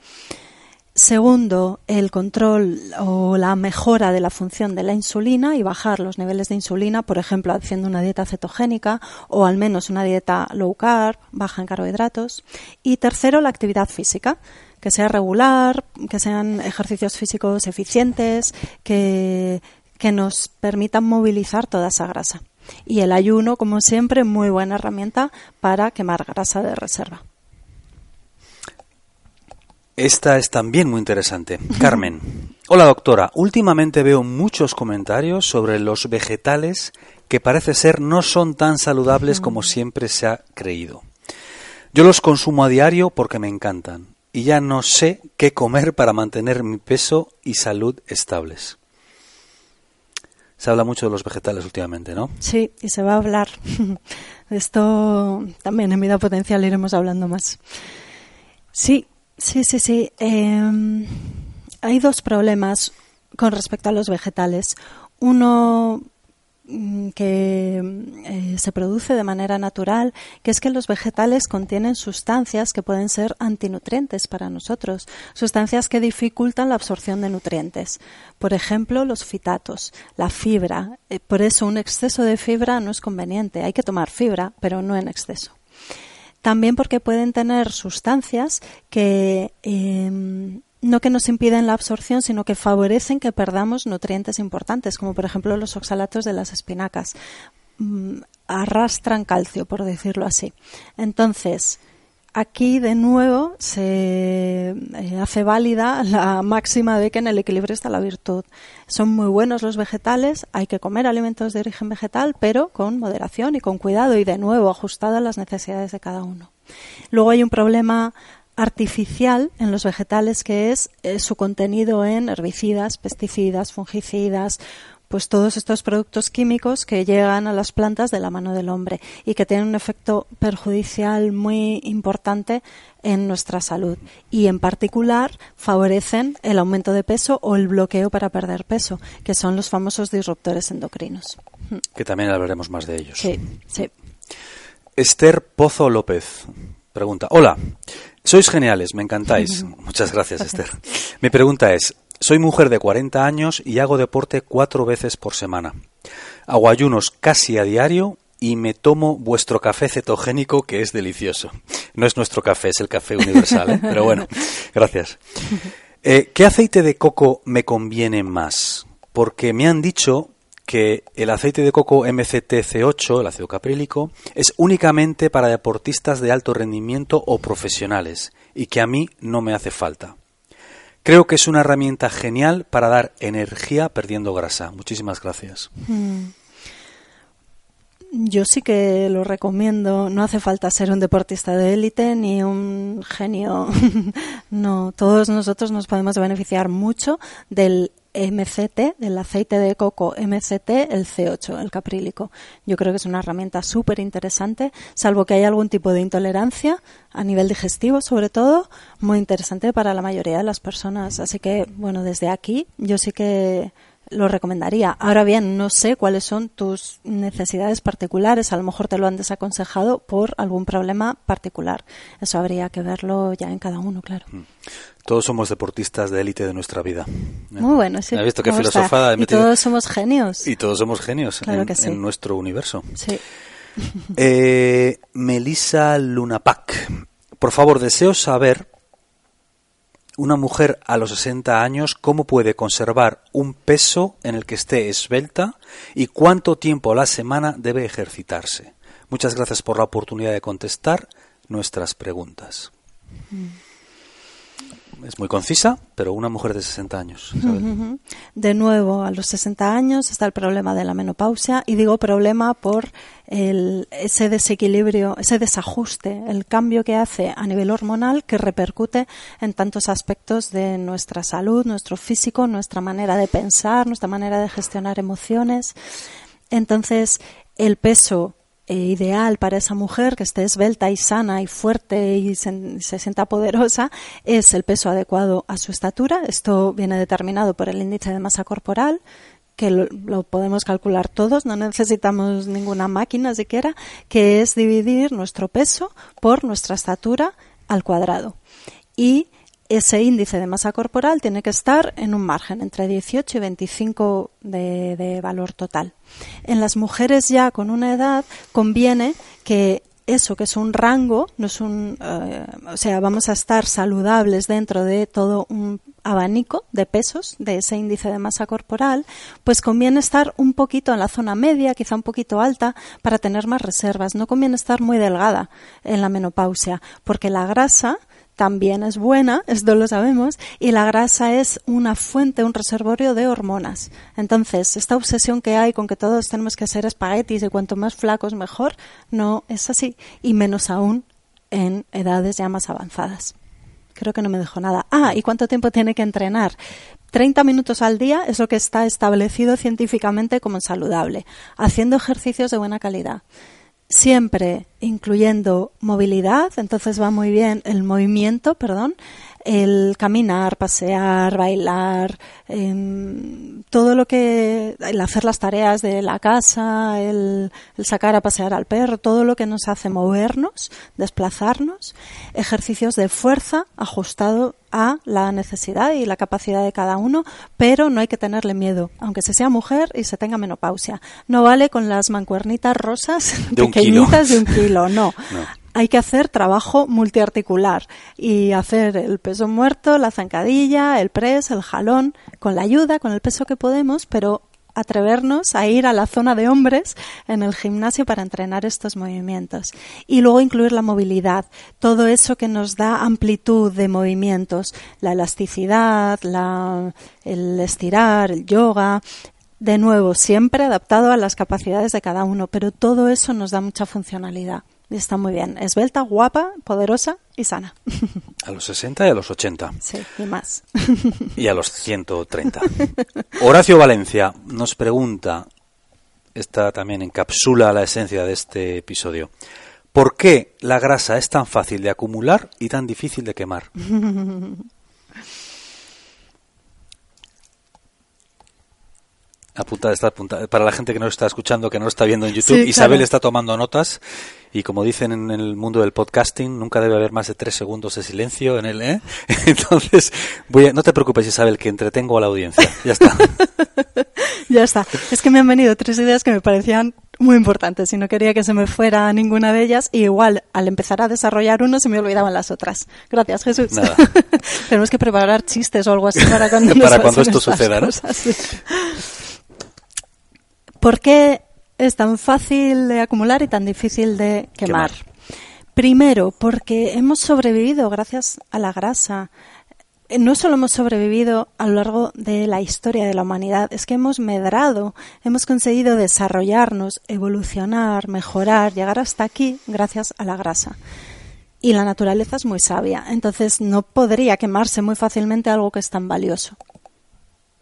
Segundo, el control o la mejora de la función de la insulina y bajar los niveles de insulina, por ejemplo, haciendo una dieta cetogénica o al menos una dieta low carb, baja en carbohidratos. Y tercero, la actividad física, que sea regular, que sean ejercicios físicos eficientes, que, que nos permitan movilizar toda esa grasa. Y el ayuno, como siempre, muy buena herramienta para quemar grasa de reserva. Esta es también muy interesante. Carmen. Hola doctora, últimamente veo muchos comentarios sobre los vegetales que parece ser no son tan saludables como siempre se ha creído. Yo los consumo a diario porque me encantan y ya no sé qué comer para mantener mi peso y salud estables. Se habla mucho de los vegetales últimamente, ¿no? Sí, y se va a hablar. De esto también en vida potencial iremos hablando más. Sí, sí, sí, sí. Em, hay dos problemas con respecto a los vegetales. Uno Mm, que eh, se produce de manera natural, que es que los vegetales contienen sustancias que pueden ser antinutrientes para nosotros, sustancias que dificultan la absorción de nutrientes. Por ejemplo, los fitatos, la fibra. Eh, por eso un exceso de fibra no es conveniente. Hay que tomar fibra, pero no en exceso. También porque pueden tener sustancias que em, no que nos impiden la absorción, sino que favorecen que perdamos nutrientes importantes, como por ejemplo los oxalatos de las espinacas. Mm, arrastran calcio, por decirlo así. Entonces, aquí de nuevo se eh, hace válida la máxima de que en el equilibrio está la virtud. Son muy buenos los vegetales, hay que comer alimentos de origen vegetal, pero con moderación y con cuidado y de nuevo ajustado a las necesidades de cada uno. Luego hay un problema artificial en los vegetales que es eh, su contenido en herbicidas, pesticidas, fungicidas, pues todos estos productos químicos que llegan a las plantas de la mano del hombre y que tienen un efecto perjudicial muy importante en nuestra salud y en particular favorecen el aumento de peso o el bloqueo para perder peso, que son los famosos disruptores endocrinos. Que también hablaremos más de ellos. Sí, sí. Esther Pozo López pregunta, hola, Sois geniales, me encantáis. Muchas gracias, Esther. Mi pregunta es, soy mujer de 40 años y hago deporte cuatro veces por semana. Hago ayunos casi a diario y me tomo vuestro café cetogénico que es delicioso. No es nuestro café, es el café universal, ¿eh? pero bueno, gracias. Eh, ¿Qué aceite de coco me conviene más? Porque me han dicho que el aceite de coco MCTC8, el ácido caprílico, es únicamente para deportistas de alto rendimiento o profesionales y que a mí no me hace falta. Creo que es una herramienta genial para dar energía perdiendo grasa. Muchísimas gracias. Mm. Yo sí que lo recomiendo. No hace falta ser un deportista de élite ni un genio. no, todos nosotros nos podemos beneficiar mucho del MCT, del aceite de coco MCT, el C8, el caprílico. Yo creo que es una herramienta súper interesante, salvo que haya algún tipo de intolerancia a nivel digestivo, sobre todo, muy interesante para la mayoría de las personas. Así que, bueno, desde aquí yo sí que lo recomendaría. Ahora bien, no sé cuáles son tus necesidades particulares. A lo mejor te lo han desaconsejado por algún problema particular. Eso habría que verlo ya en cada uno, claro. Mm. Todos somos deportistas de élite de nuestra vida. Muy bueno, sí. ¿Has visto qué filosofada? Y todos somos genios. Y todos somos genios en, nuestro universo. Sí. Eh, Melissa Lunapac. Por favor, deseo saber una mujer a los 60 años cómo puede conservar un peso en el que esté esbelta y cuánto tiempo a la semana debe ejercitarse. Muchas gracias por la oportunidad de contestar nuestras preguntas. Mm es muy concisa, pero una mujer de 60 años. De nuevo, a los 60 años está el problema de la menopausia y digo problema por ese desequilibrio, ese desajuste, el cambio que hace a nivel hormonal que repercute en tantos aspectos de nuestra salud, nuestro físico, nuestra manera de pensar, nuestra manera de gestionar emociones. Entonces, el peso eh, ideal para esa mujer que esté esbelta y sana y fuerte y se, sienta poderosa es el peso adecuado a su estatura. Esto viene determinado por el índice de masa corporal que lo, podemos calcular todos, no necesitamos ninguna máquina siquiera, que es dividir nuestro peso por nuestra estatura al cuadrado. Y ese índice de masa corporal tiene que estar en un margen entre 18 y 25 de, valor total. En las mujeres ya con una edad conviene que eso que es un rango, no es un, eh, o sea, vamos a estar saludables dentro de todo un abanico de pesos de ese índice de masa corporal, pues conviene estar un poquito en la zona media, quizá un poquito alta, para tener más reservas. No conviene estar muy delgada en la menopausia, porque la grasa también es buena, esto lo sabemos, y la grasa es una fuente, un reservorio de hormonas. Entonces, esta obsesión que hay con que todos tenemos que ser espaguetis y cuanto más flacos mejor, no es así, y menos aún en edades ya más avanzadas. Creo que no me dejo nada. Ah, ¿y cuánto tiempo tiene que entrenar? 30 minutos al día es lo que está establecido científicamente como saludable, haciendo ejercicios de buena calidad siempre incluyendo movilidad, entonces va muy bien el movimiento, perdón, el caminar, pasear, bailar, em, todo lo que, el hacer las tareas de la casa, el, sacar a pasear al perro, todo lo que nos hace movernos, desplazarnos, ejercicios de fuerza ajustado a la necesidad y la capacidad de cada uno, pero no hay que tenerle miedo, aunque se sea mujer y se tenga menopausia. No vale con las mancuernitas rosas pequeñitas de un kilo, no hay que hacer trabajo multiarticular y hacer el peso muerto, la zancadilla, el press, el jalón, con la ayuda, con el peso que podemos, pero atrevernos a ir a la zona de hombres en el gimnasio para entrenar estos movimientos. Y luego incluir la movilidad, todo eso que nos da amplitud de movimientos, la elasticidad, el estirar, el yoga, de nuevo, siempre adaptado a las capacidades de cada uno, pero todo eso nos da mucha funcionalidad. Está muy bien. Esbelta, guapa, poderosa y sana. A los 60 y a los 80. Sí, y más. Y a los 130. Horacio Valencia nos pregunta, esta también encapsula la esencia de este episodio. ¿Por qué la grasa es tan fácil de acumular y tan difícil de quemar? Apunta, está apunta. Para la gente que no está escuchando, que no está viendo en YouTube, Isabel está tomando notas y como dicen en el mundo del podcasting, nunca debe haber más de tres segundos de silencio en el, ¿eh? Entonces, voy a, no te preocupes Isabel, que entretengo a la audiencia. Ya está. ya está. Es que me han venido tres ideas que me parecían muy importantes y no quería que se me fuera ninguna de ellas y igual al empezar a desarrollar uno se me olvidaban las otras. Gracias Jesús. Tenemos que preparar chistes o algo así para cuando, para cuando esto suceda. ¿no? ¿Por qué es tan fácil de acumular y tan difícil de quemar? Primero, porque hemos sobrevivido gracias a la grasa. Eh, no solo hemos sobrevivido a lo largo de la historia de la humanidad, es que hemos medrado, hemos conseguido desarrollarnos, evolucionar, mejorar, llegar hasta aquí gracias a la grasa. Y la naturaleza es muy sabia, entonces no podría quemarse muy fácilmente algo que es tan valioso.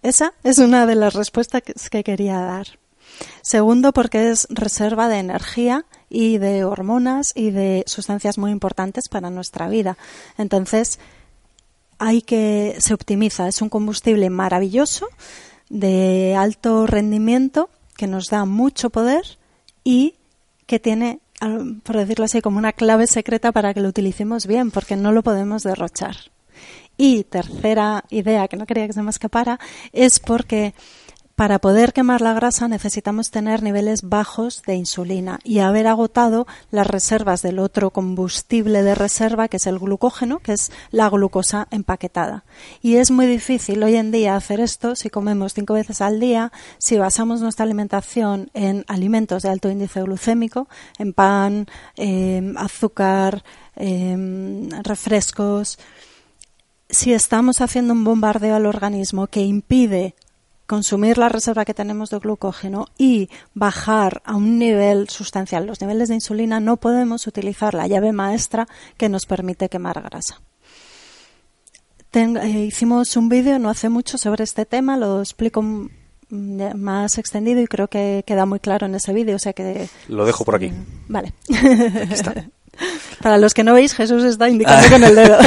Esa es una de las respuestas que quería dar. Segundo, porque es reserva de energía y de hormonas y de sustancias muy importantes para nuestra vida. Entonces, hay que se optimiza, es un combustible maravilloso de alto rendimiento que nos da mucho poder y que tiene, por decirlo así, como una clave secreta para que lo utilicemos bien, porque no lo podemos derrochar. Y tercera idea que no quería que se me escapara es porque para poder quemar la grasa necesitamos tener niveles bajos de insulina y haber agotado las reservas del otro combustible de reserva, que es el glucógeno, que es la glucosa empaquetada. Y es muy difícil hoy en día hacer esto si comemos cinco veces al día, si basamos nuestra alimentación en alimentos de alto índice glucémico, en pan, em, azúcar, em, refrescos. Si estamos haciendo un bombardeo al organismo que impide consumir la reserva que tenemos de glucógeno y bajar a un nivel sustancial los niveles de insulina, no podemos utilizar la llave maestra que nos permite quemar grasa. Eh, hicimos un vídeo no hace mucho sobre este tema, lo explico más extendido y creo que queda muy claro en ese vídeo, o sea que lo dejo por aquí. Vale. Para los que no veis, Jesús está indicando con el dedo.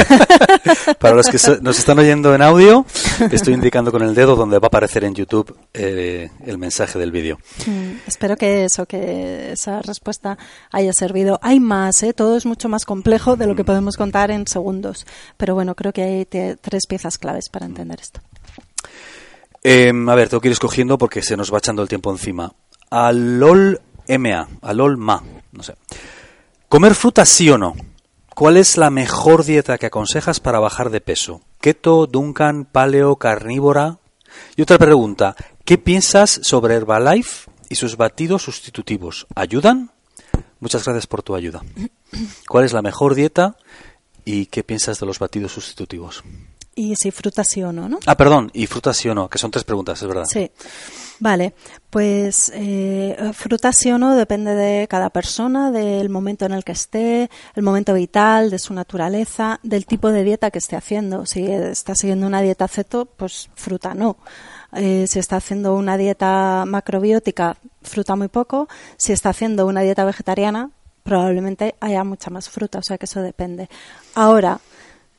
Para los que nos están oyendo en audio, estoy indicando con el dedo donde va a aparecer en YouTube eh, el mensaje del vídeo. Mm, espero que eso, que esa respuesta haya servido. Hay más, ¿eh? todo es mucho más complejo de lo que mm. podemos contar en segundos. Pero bueno, creo que hay tres piezas claves para entender esto. Em, a ver, tengo que ir escogiendo porque se nos va echando el tiempo encima. Alol MA, Alol MA, no sé. ¿Comer fruta sí o no? ¿Cuál es la mejor dieta que aconsejas para bajar de peso? ¿Keto, Duncan, paleo, carnívora? Y otra pregunta, ¿qué piensas sobre Herbalife y sus batidos sustitutivos? ¿Ayudan? Muchas gracias por tu ayuda. ¿Cuál es la mejor dieta y qué piensas de los batidos sustitutivos? Y si fruta sí o no, ¿no? Ah, perdón, y fruta sí o no, que son tres preguntas, es verdad. Sí. Vale, pues eh, fruta sí o no depende de cada persona, del momento en el que esté, el momento vital, de su naturaleza, del tipo de dieta que esté haciendo. Si está siguiendo una dieta ceto, pues fruta no. Eh, si está haciendo una dieta macrobiótica, fruta muy poco. Si está haciendo una dieta vegetariana, probablemente haya mucha más fruta, o sea que eso depende. Ahora,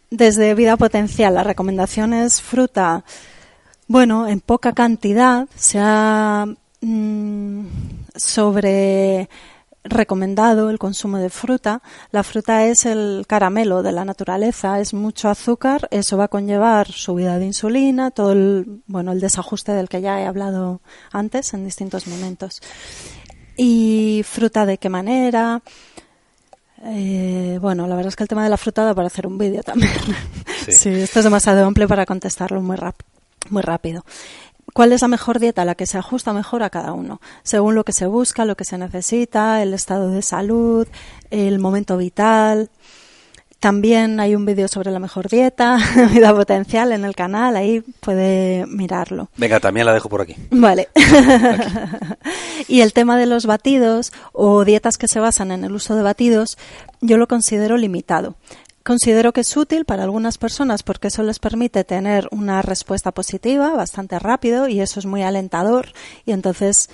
desde vida potencial, la recomendación es fruta, bueno, en poca cantidad, se ha mm, sobre recomendado el consumo de fruta. La fruta es el caramelo de la naturaleza, es mucho azúcar, eso va a conllevar subida de insulina, todo el, bueno, el desajuste del que ya he hablado antes en distintos momentos. Y fruta de qué manera, eh, bueno, la verdad es que el tema de la fruta da para hacer un vídeo también. Sí. esto es demasiado amplio para contestarlo muy, muy rápido. ¿Cuál es la mejor dieta? La que se ajusta mejor a cada uno, según lo que se busca, lo que se necesita, el estado de salud, el momento vital. También hay un vídeo sobre la mejor dieta, vida potencial en el canal, ahí puede mirarlo. Venga, también la dejo por aquí. Vale. y el tema de los batidos o dietas que se basan en el uso de batidos, yo lo considero limitado. Considero que es útil para algunas personas porque eso les permite tener una respuesta positiva bastante rápido y eso es muy alentador y entonces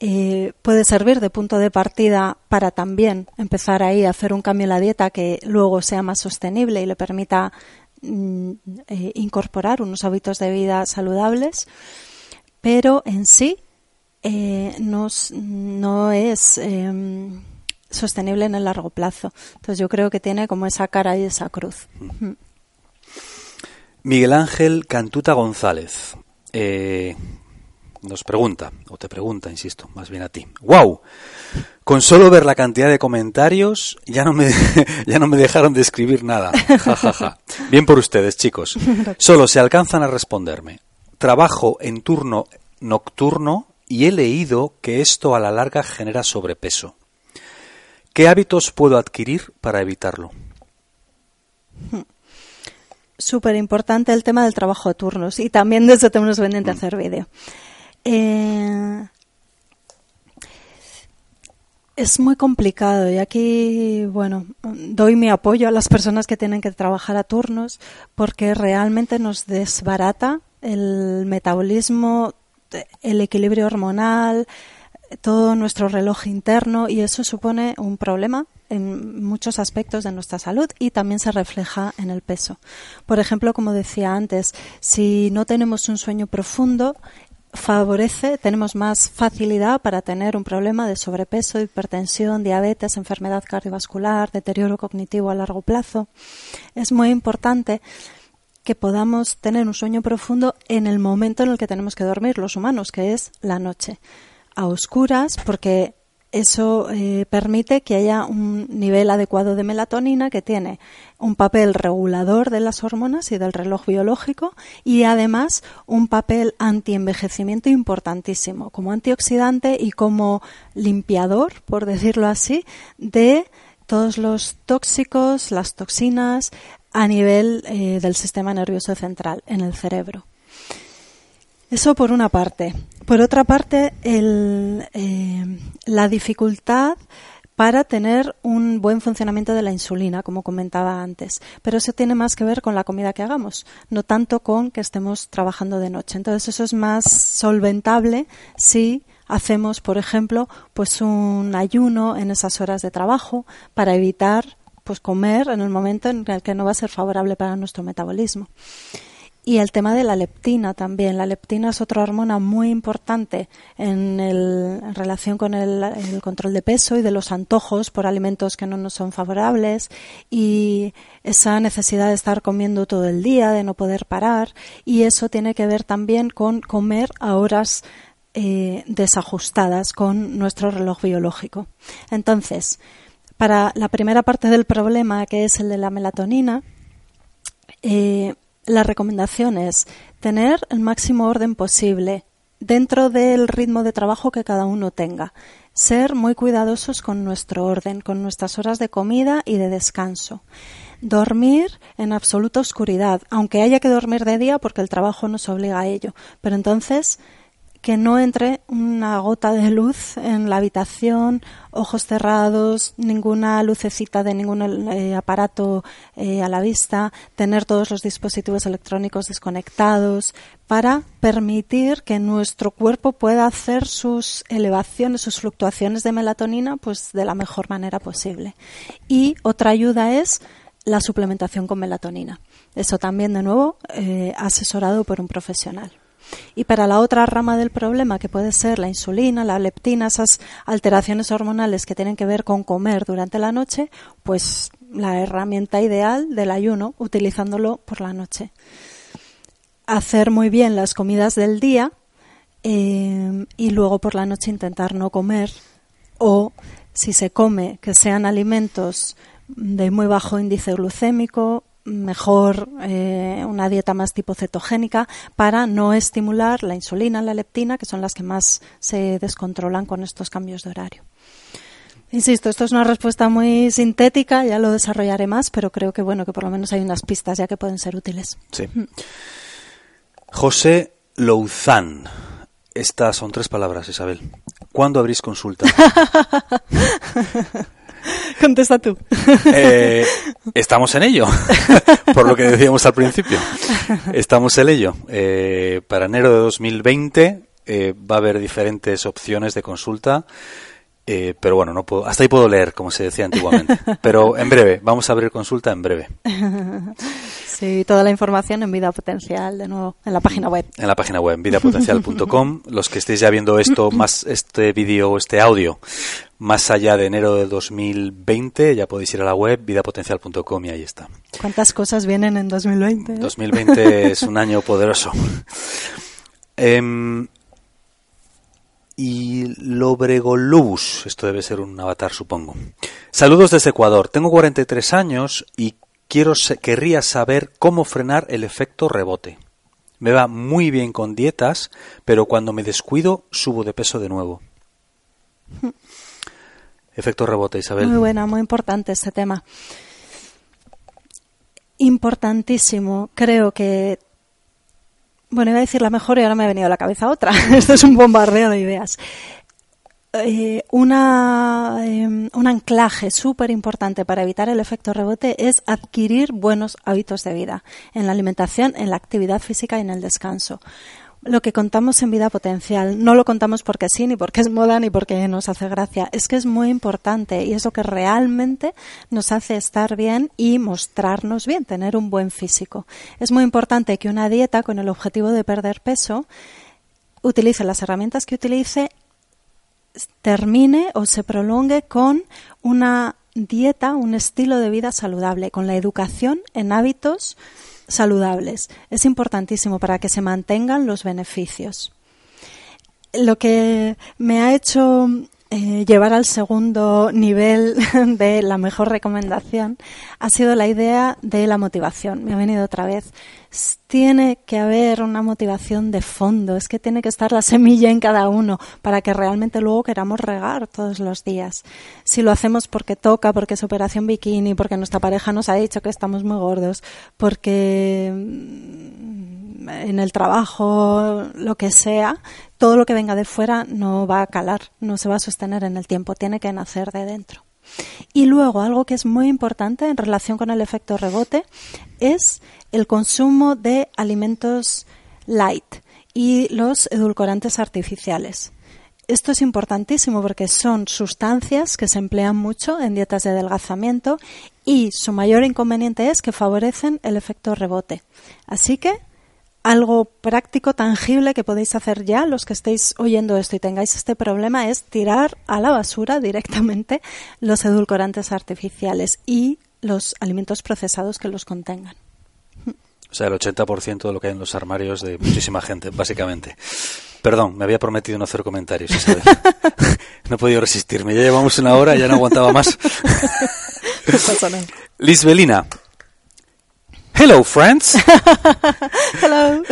eh, puede servir de punto de partida para también empezar ahí a hacer un cambio en la dieta que luego sea más sostenible y le permita mm, eh, incorporar unos hábitos de vida saludables. Pero en sí eh, no, no, es em, sostenible en el largo plazo. Entonces yo creo que tiene como esa cara y esa cruz. Mm. Miguel Ángel Cantuta González eh, nos pregunta, o te pregunta, insisto, más bien a ti. ¡Wow! Con solo ver la cantidad de comentarios ya no me, ya no me dejaron de escribir nada. Ja, Bien por ustedes, chicos. Solo se alcanzan a responderme. Trabajo en turno nocturno y he leído que esto a la larga genera sobrepeso. ¿Qué hábitos puedo adquirir para evitarlo? Súper importante el tema del trabajo de turnos y también de eso tenemos pendiente mm. hacer vídeo. Eh, es muy complicado y aquí, bueno, doy mi apoyo a las personas que tienen que trabajar a turnos porque realmente nos desbarata el metabolismo, el equilibrio hormonal, todo nuestro reloj interno y eso supone un problema en muchos aspectos de nuestra salud y también se refleja en el peso. Por ejemplo, como decía antes, si no tenemos un sueño profundo, favorece, tenemos más facilidad para tener un problema de sobrepeso, hipertensión, diabetes, enfermedad cardiovascular, deterioro cognitivo a largo plazo. Es muy importante que podamos tener un sueño profundo en el momento en el que tenemos que dormir los humanos, que es la noche, a oscuras, porque eso eh, permite que haya un nivel adecuado de melatonina que tiene un papel regulador de las hormonas y del reloj biológico y además un papel antienvejecimiento importantísimo como antioxidante y como limpiador, por decirlo así, de todos los tóxicos, las toxinas a nivel eh, del sistema nervioso central en el cerebro. Eso por una parte. Por otra parte, eh, la dificultad para tener un buen funcionamiento de la insulina, como comentaba antes. Pero eso tiene más que ver con la comida que hagamos, no tanto con que estemos trabajando de noche. Entonces eso es más solventable si hacemos, por ejemplo, pues un ayuno en esas horas de trabajo para evitar pues comer en el momento en el que no va a ser favorable para nuestro metabolismo. Y el tema de la leptina también. La leptina es otra hormona muy importante en, relación con el, control de peso y de los antojos por alimentos que no nos son favorables y esa necesidad de estar comiendo todo el día, de no poder parar. Y eso tiene que ver también con comer a horas eh, desajustadas con nuestro reloj biológico. Entonces, para la primera parte del problema, que es el de la melatonina, eh, la recomendación es tener el máximo orden posible dentro del ritmo de trabajo que cada uno tenga. Ser muy cuidadosos con nuestro orden, con nuestras horas de comida y de descanso. Dormir en absoluta oscuridad, aunque haya que dormir de día porque el trabajo nos obliga a ello. Pero entonces que no entre una gota de luz en la habitación, ojos cerrados, ninguna lucecita de ningún eh, aparato eh, a la vista, tener todos los dispositivos electrónicos desconectados, para permitir que nuestro cuerpo pueda hacer sus elevaciones, sus fluctuaciones de melatonina, pues de la mejor manera posible. Y otra ayuda es la suplementación con melatonina. Eso también, de nuevo, eh, asesorado por un profesional. Y para la otra rama del problema, que puede ser la insulina, la leptina, esas alteraciones hormonales que tienen que ver con comer durante la noche, pues la herramienta ideal del ayuno, utilizándolo por la noche. Hacer muy bien las comidas del día eh, y luego por la noche intentar no comer o si se come que sean alimentos de muy bajo índice glucémico, mejor eh, una dieta más tipo cetogénica para no estimular la insulina, la leptina, que son las que más se descontrolan con estos cambios de horario. Insisto, esto es una respuesta muy sintética, ya lo desarrollaré más, pero creo que bueno que por lo menos hay unas pistas ya que pueden ser útiles. Sí. Mm. José Louzán. Estas son tres palabras, Isabel. ¿Cuándo abrís consulta? Contesta tú. Eh, estamos en ello, por lo que decíamos al principio. Estamos en ello. Eh, para enero de 2020 eh, va a haber diferentes opciones de consulta Eh, pero bueno, no puedo, hasta ahí puedo leer, como se decía antiguamente. Pero en breve, vamos a abrir consulta en breve. Sí, toda la información en Vida Potencial, de nuevo, en la página web. En la página web, vidapotencial.com. Los que estéis ya viendo esto, más este vídeo, este audio, más allá de enero de 2020, ya podéis ir a la web, vidapotencial.com y ahí está. ¿Cuántas cosas vienen en 2020? 2020 es un año poderoso. Eh, y Lobregolubus. Esto debe ser un avatar, supongo. Saludos desde Ecuador. Tengo 43 años y quiero querría saber cómo frenar el efecto rebote. Me va muy bien con dietas, pero cuando me descuido subo de peso de nuevo. Efecto rebote, Isabel. Muy buena, muy importante este tema. Importantísimo. Creo que bueno, iba a decir la mejor y ahora me ha venido a la cabeza otra. Esto es un bombardeo de ideas. Eh, una, eh, un anclaje súper importante para evitar el efecto rebote es adquirir buenos hábitos de vida en la alimentación, en la actividad física y en el descanso lo que contamos en vida potencial. No lo contamos porque sí, ni porque es moda, ni porque nos hace gracia. Es que es muy importante y es lo que realmente nos hace estar bien y mostrarnos bien, tener un buen físico. Es muy importante que una dieta con el objetivo de perder peso utilice las herramientas que utilice, termine o se prolongue con una dieta, un estilo de vida saludable, con la educación en hábitos saludables. Es importantísimo para que se mantengan los beneficios. Lo que me ha hecho eh, llevar al segundo nivel de la mejor recomendación ha sido la idea de la motivación. Me ha venido otra vez. Tiene que haber una motivación de fondo, es que tiene que estar la semilla en cada uno para que realmente luego queramos regar todos los días. Si lo hacemos porque toca, porque es operación bikini, porque nuestra pareja nos ha dicho que estamos muy gordos, porque mm, en el trabajo, lo que sea, todo lo que venga de fuera no va a calar, no se va a sostener en el tiempo, tiene que nacer de dentro. Y luego, algo que es muy importante en relación con el efecto rebote es el consumo de alimentos light y los edulcorantes artificiales. Esto es importantísimo porque son sustancias que se emplean mucho en dietas de adelgazamiento y su mayor inconveniente es que favorecen el efecto rebote. Así que algo práctico, tangible que podéis hacer ya, los que estéis oyendo esto y tengáis este problema, es tirar a la basura directamente los edulcorantes artificiales y los alimentos procesados que los contengan. O sea, el 80% de lo que hay en los armarios de muchísima gente, básicamente. Perdón, me había prometido no hacer comentarios. no he podido resistirme. Ya llevamos una hora y ya no aguantaba más. Lisbelina, Hello, friends. Hello.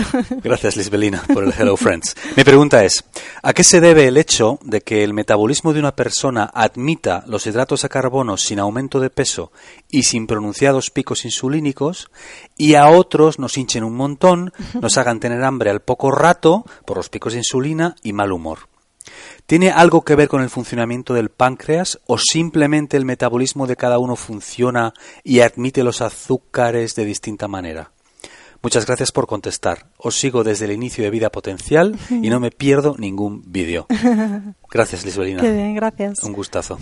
Gracias, Lisbelina, por el Hello, friends. Mi pregunta es, ¿a qué se debe el hecho de que el metabolismo de una persona admita los hidratos de carbono sin aumento de peso y sin pronunciados picos insulínicos y a otros nos hinchen un montón, nos hagan tener hambre al poco rato por los picos de insulina y mal humor? ¿Tiene algo que ver con el funcionamiento del páncreas o simplemente el metabolismo de cada uno funciona y admite los azúcares de distinta manera? Muchas gracias por contestar. Os sigo desde el inicio de Vida Potencial y no me pierdo ningún vídeo. Gracias, Lisbelina. Qué bien, gracias. Un gustazo.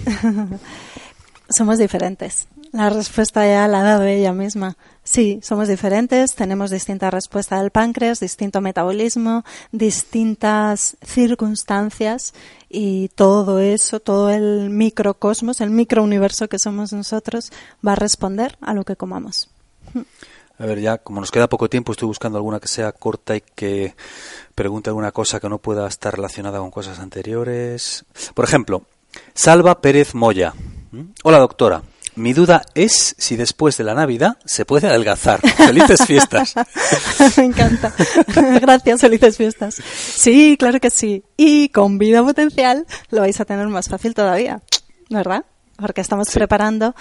Somos diferentes. La respuesta ya la ha dado ella misma. Sí, somos diferentes, tenemos distinta respuesta del páncreas, distinto metabolismo, distintas circunstancias y todo eso, todo el microcosmos, el microuniverso que somos nosotros, va a responder a lo que comamos. A ver, ya como nos queda poco tiempo, estoy buscando alguna que sea corta y que pregunte alguna cosa que no pueda estar relacionada con cosas anteriores. Por ejemplo, Salva Pérez Moya. ¿Mm? Hola doctora. Mi duda es si después de la Navidad se puede adelgazar. Felices fiestas. Me encanta. Gracias, felices fiestas. Sí, claro que sí. Y con vida potencial lo vais a tener más fácil todavía, ¿verdad? Porque estamos preparando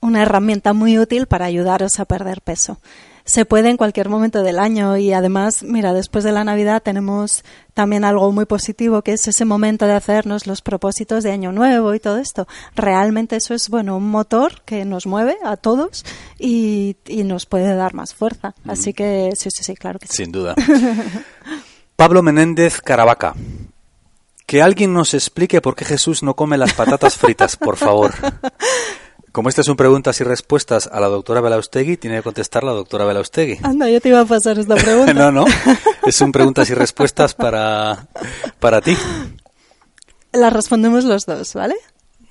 una herramienta muy útil para ayudaros a perder peso se puede en cualquier momento del año y además, mira, después de la Navidad tenemos también algo muy positivo que es ese momento de hacernos los propósitos de año nuevo y todo esto. Realmente eso es, bueno, un motor que nos mueve a todos y, nos puede dar más fuerza. Así que sí, sí, sí, claro que sí. Sin duda. Pablo Menéndez Caravaca. que alguien nos explique por qué Jesús no come las patatas fritas, por favor. Como estas son preguntas y respuestas a la doctora Belaustegui, tiene que contestar la doctora Belaustegui. Anda, yo te iba a pasar esta pregunta. no, no. Es un preguntas y respuestas para, para ti. Las respondemos los dos, ¿vale?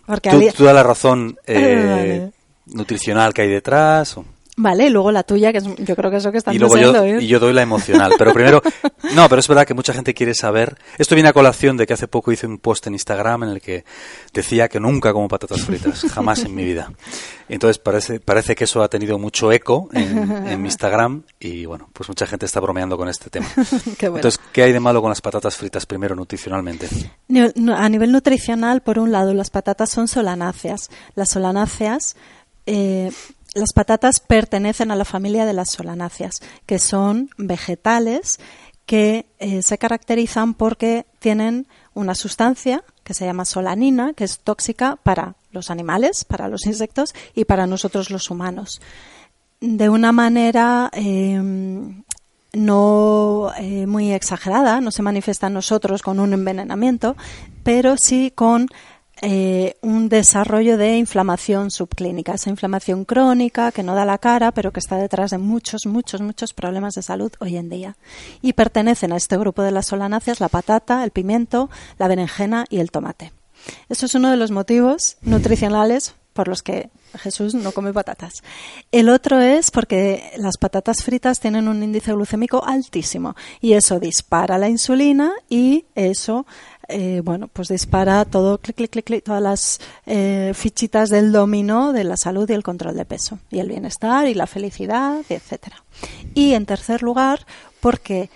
Porque tú, tú da la razón eh, nutricional que hay detrás. O... Vale, y luego la tuya, que yo creo que es lo que estás y luego yo, Y yo doy la emocional. Pero primero, no, pero es verdad que mucha gente quiere saber. Esto viene a colación de que hace poco hice un post en Instagram en el que decía que nunca como patatas fritas, jamás en mi vida. Entonces parece, parece que eso ha tenido mucho eco en, mi Instagram y bueno, pues mucha gente está bromeando con este tema. Entonces, ¿qué hay de malo con las patatas fritas primero nutricionalmente? A nivel nutricional, por un lado, las patatas son solanáceas. Las solanáceas eh, las patatas pertenecen a la familia de las solanáceas, que son vegetales que eh, se caracterizan porque tienen una sustancia que se llama solanina, que es tóxica para los animales, para los insectos y para nosotros los humanos. De una manera em, no eh, muy exagerada, no se manifiesta en nosotros con un envenenamiento, pero sí con eh, un desarrollo de inflamación subclínica, esa inflamación crónica que no da la cara, pero que está detrás de muchos, muchos, muchos problemas de salud hoy en día. Y pertenecen a este grupo de las solanáceas la patata, el pimiento, la berenjena y el tomate. Eso es uno de los motivos nutricionales por los que Jesús no come patatas. El otro es porque las patatas fritas tienen un índice glucémico altísimo y eso dispara la insulina y eso eh, bueno, pues dispara todo, clic, clic, clic, clic todas las eh, fichitas del dominó de la salud y el control de peso, y el bienestar y la felicidad, etcétera. Y en tercer lugar, porque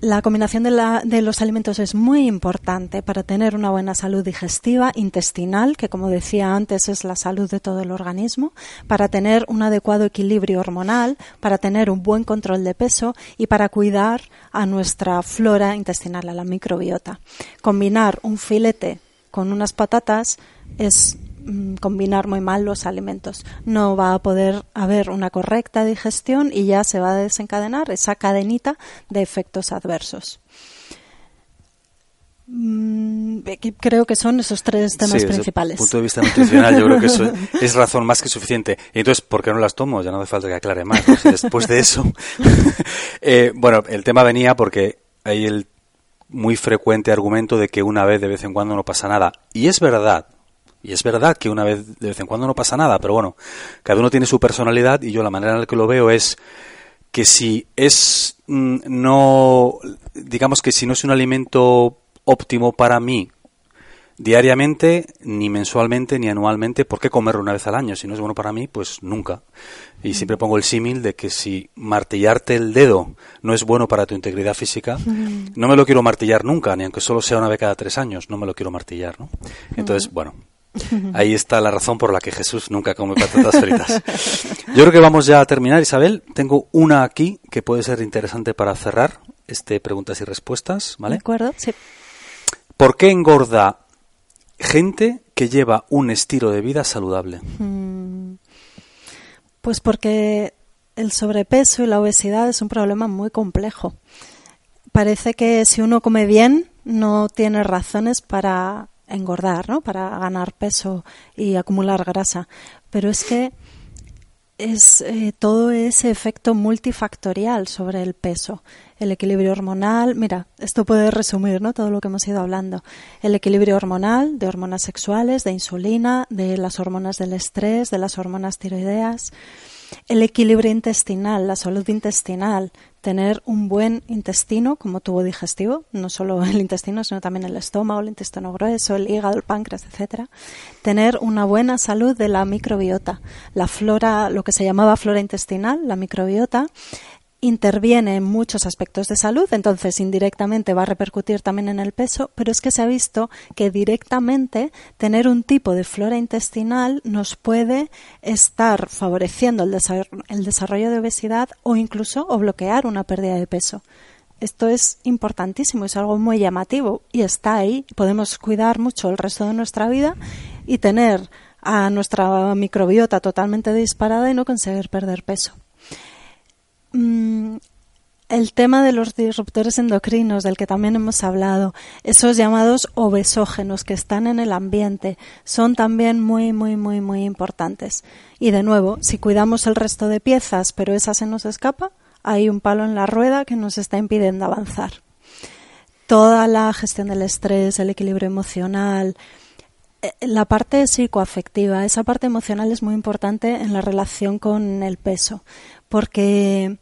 la combinación de, la, de, los alimentos es muy importante para tener una buena salud digestiva, intestinal, que como decía antes es la salud de todo el organismo, para tener un adecuado equilibrio hormonal, para tener un buen control de peso y para cuidar a nuestra flora intestinal, a la microbiota. Combinar un filete con unas patatas es combinar muy mal los alimentos. No va a poder haber una correcta digestión y ya se va a desencadenar esa cadenita de efectos adversos. Mm, creo que son esos tres temas principales. Desde el punto de vista nutricional, yo creo que eso es razón más que suficiente. Y entonces, ¿por qué no las tomo? Ya no hace falta que aclare más. después de eso. Eh, bueno, el tema venía porque hay el muy frecuente argumento de que una vez de vez en cuando no pasa nada. Y es verdad, y es verdad que una vez de vez en cuando no pasa nada, pero bueno, cada uno tiene su personalidad y yo la manera en la que lo veo es que si es mm, no, digamos que si no es un alimento óptimo para mí diariamente, ni mensualmente, ni anualmente, ¿por qué comerlo una vez al año? Si no es bueno para mí, pues nunca. Y siempre pongo el símil de que si martillarte el dedo no es bueno para tu integridad física, no me lo quiero martillar nunca, ni aunque solo sea una vez cada tres años, no me lo quiero martillar, ¿no? Entonces, bueno, Ahí está la razón por la que Jesús nunca come patatas fritas. Yo creo que vamos ya a terminar, Isabel. Tengo una aquí que puede ser interesante para cerrar este preguntas y respuestas, ¿vale? De acuerdo, sí. ¿Por qué engorda gente que lleva un estilo de vida saludable? Mm. Pues porque el sobrepeso y la obesidad es un problema muy complejo. Parece que si uno come bien no tiene razones para engordar, ¿no? Para ganar peso y acumular grasa. Pero es que es eh, todo ese efecto multifactorial sobre el peso. El equilibrio hormonal, mira, esto puede resumir ¿no? todo lo que hemos ido hablando. El equilibrio hormonal, de hormonas sexuales, de insulina, de las hormonas del estrés, de las hormonas tiroideas. El equilibrio intestinal, la salud intestinal, tener un buen intestino como tubo digestivo, no solo el intestino, sino también el estómago, el intestino grueso, el hígado, el páncreas, etcétera. Tener una buena salud de la microbiota, la flora, lo que se llamaba flora intestinal, la microbiota, interviene en muchos aspectos de salud, entonces indirectamente va a repercutir también en el peso, pero es que se ha visto que directamente tener un tipo de flora intestinal nos puede estar favoreciendo el, desarrollo de obesidad o incluso o bloquear una pérdida de peso. Esto es importantísimo, es algo muy llamativo y está ahí. Podemos cuidar mucho el resto de nuestra vida y tener a nuestra microbiota totalmente disparada y no conseguir perder peso. Mm, el tema de los disruptores endocrinos, del que también hemos hablado, esos llamados obesógenos que están en el ambiente, son también muy, muy, muy, muy importantes. Y de nuevo, si cuidamos el resto de piezas, pero esa se nos escapa, hay un palo en la rueda que nos está impidiendo avanzar. Toda la gestión del estrés, el equilibrio emocional, eh, la parte psicoafectiva, esa parte emocional es muy importante en la relación con el peso, porque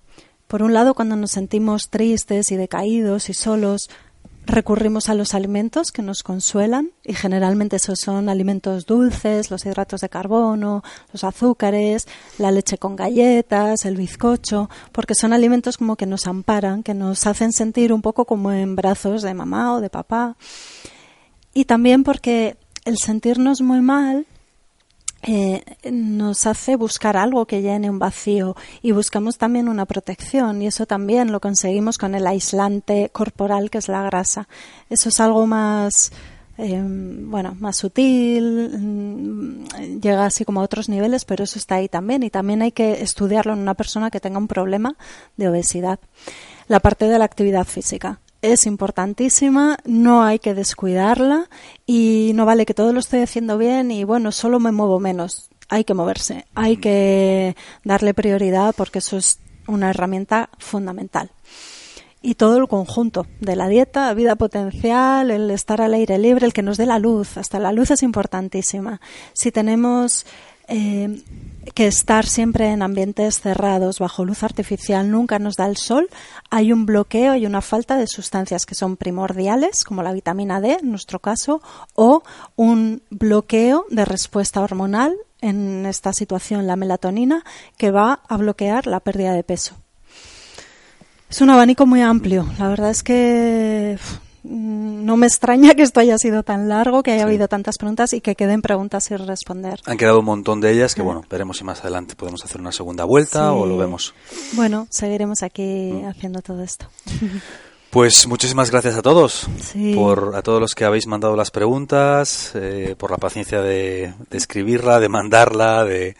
por un lado cuando nos sentimos tristes y decaídos y solos, recurrimos a los alimentos que nos consuelan y generalmente esos son alimentos dulces, los hidratos de carbono, los azúcares, la leche con galletas, el bizcocho, porque son alimentos como que nos amparan, que nos hacen sentir un poco como en brazos de mamá o de papá. Y también porque el sentirnos muy mal eh, nos hace buscar algo que llene un vacío y buscamos también una protección y eso también lo conseguimos con el aislante corporal que es la grasa. Eso es algo más, eh, bueno, más sutil, mm, llega así como a otros niveles, pero eso está ahí también y también hay que estudiarlo en una persona que tenga un problema de obesidad. La parte de la actividad física es importantísima, no hay que descuidarla y no vale que todo lo estoy haciendo bien y bueno, solo me muevo menos. Hay que moverse, hay que darle prioridad porque eso es una herramienta fundamental. Y todo el conjunto de la dieta, vida potencial, el estar al aire libre, el que nos dé la luz, hasta la luz es importantísima. Si tenemos eh, que estar siempre en ambientes cerrados, bajo luz artificial, nunca nos da el sol, hay un bloqueo y una falta de sustancias que son primordiales, como la vitamina D en nuestro caso, o un bloqueo de respuesta hormonal, en esta situación la melatonina, que va a bloquear la pérdida de peso. Es un abanico muy amplio. La verdad es que no me extraña que esto haya sido tan largo, que haya habido tantas preguntas y que queden preguntas sin responder. Han quedado un montón de ellas que, bueno, veremos si más adelante podemos hacer una segunda vuelta o lo vemos. Bueno, seguiremos aquí mm. haciendo todo esto. Pues muchísimas gracias a todos, por a todos los que habéis mandado las preguntas, eh, por la paciencia de, de escribirla, de mandarla, de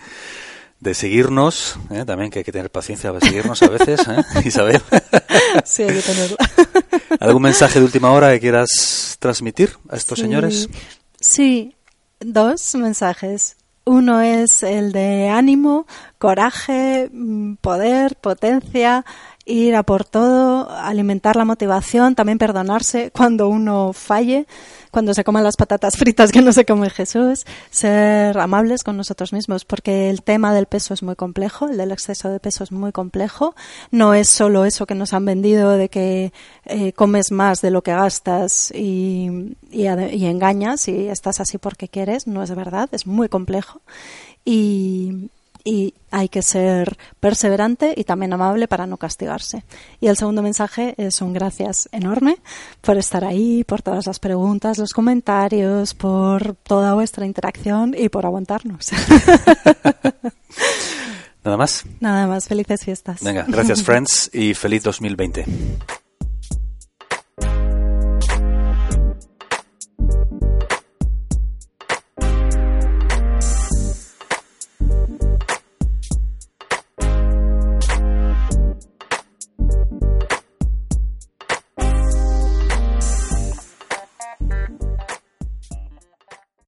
de seguirnos, ¿eh? también que hay que tener paciencia para seguirnos a veces, ¿eh? Isabel. sí, hay que tenerla. ¿Algún mensaje de última hora que quieras transmitir a estos señores? Sí, dos mensajes. Uno es el de ánimo, coraje, mm, poder, potencia, ir a por todo, alimentar la motivación, también perdonarse cuando uno falle cuando se coman las patatas fritas que no se come Jesús, ser amables con nosotros mismos, porque el tema del peso es muy complejo, el del exceso de peso es muy complejo. No es solo eso que nos han vendido de que eh, comes más de lo que gastas y, y, y engañas y estás así porque quieres, no es verdad, es muy complejo. Y, y hay que ser perseverante y también amable para no castigarse. Y el segundo mensaje es un gracias enorme por estar ahí, por todas las preguntas, los comentarios, por toda vuestra interacción y por aguantarnos. Nada más. Nada más. Felices fiestas. Venga, gracias, friends, y feliz 2020.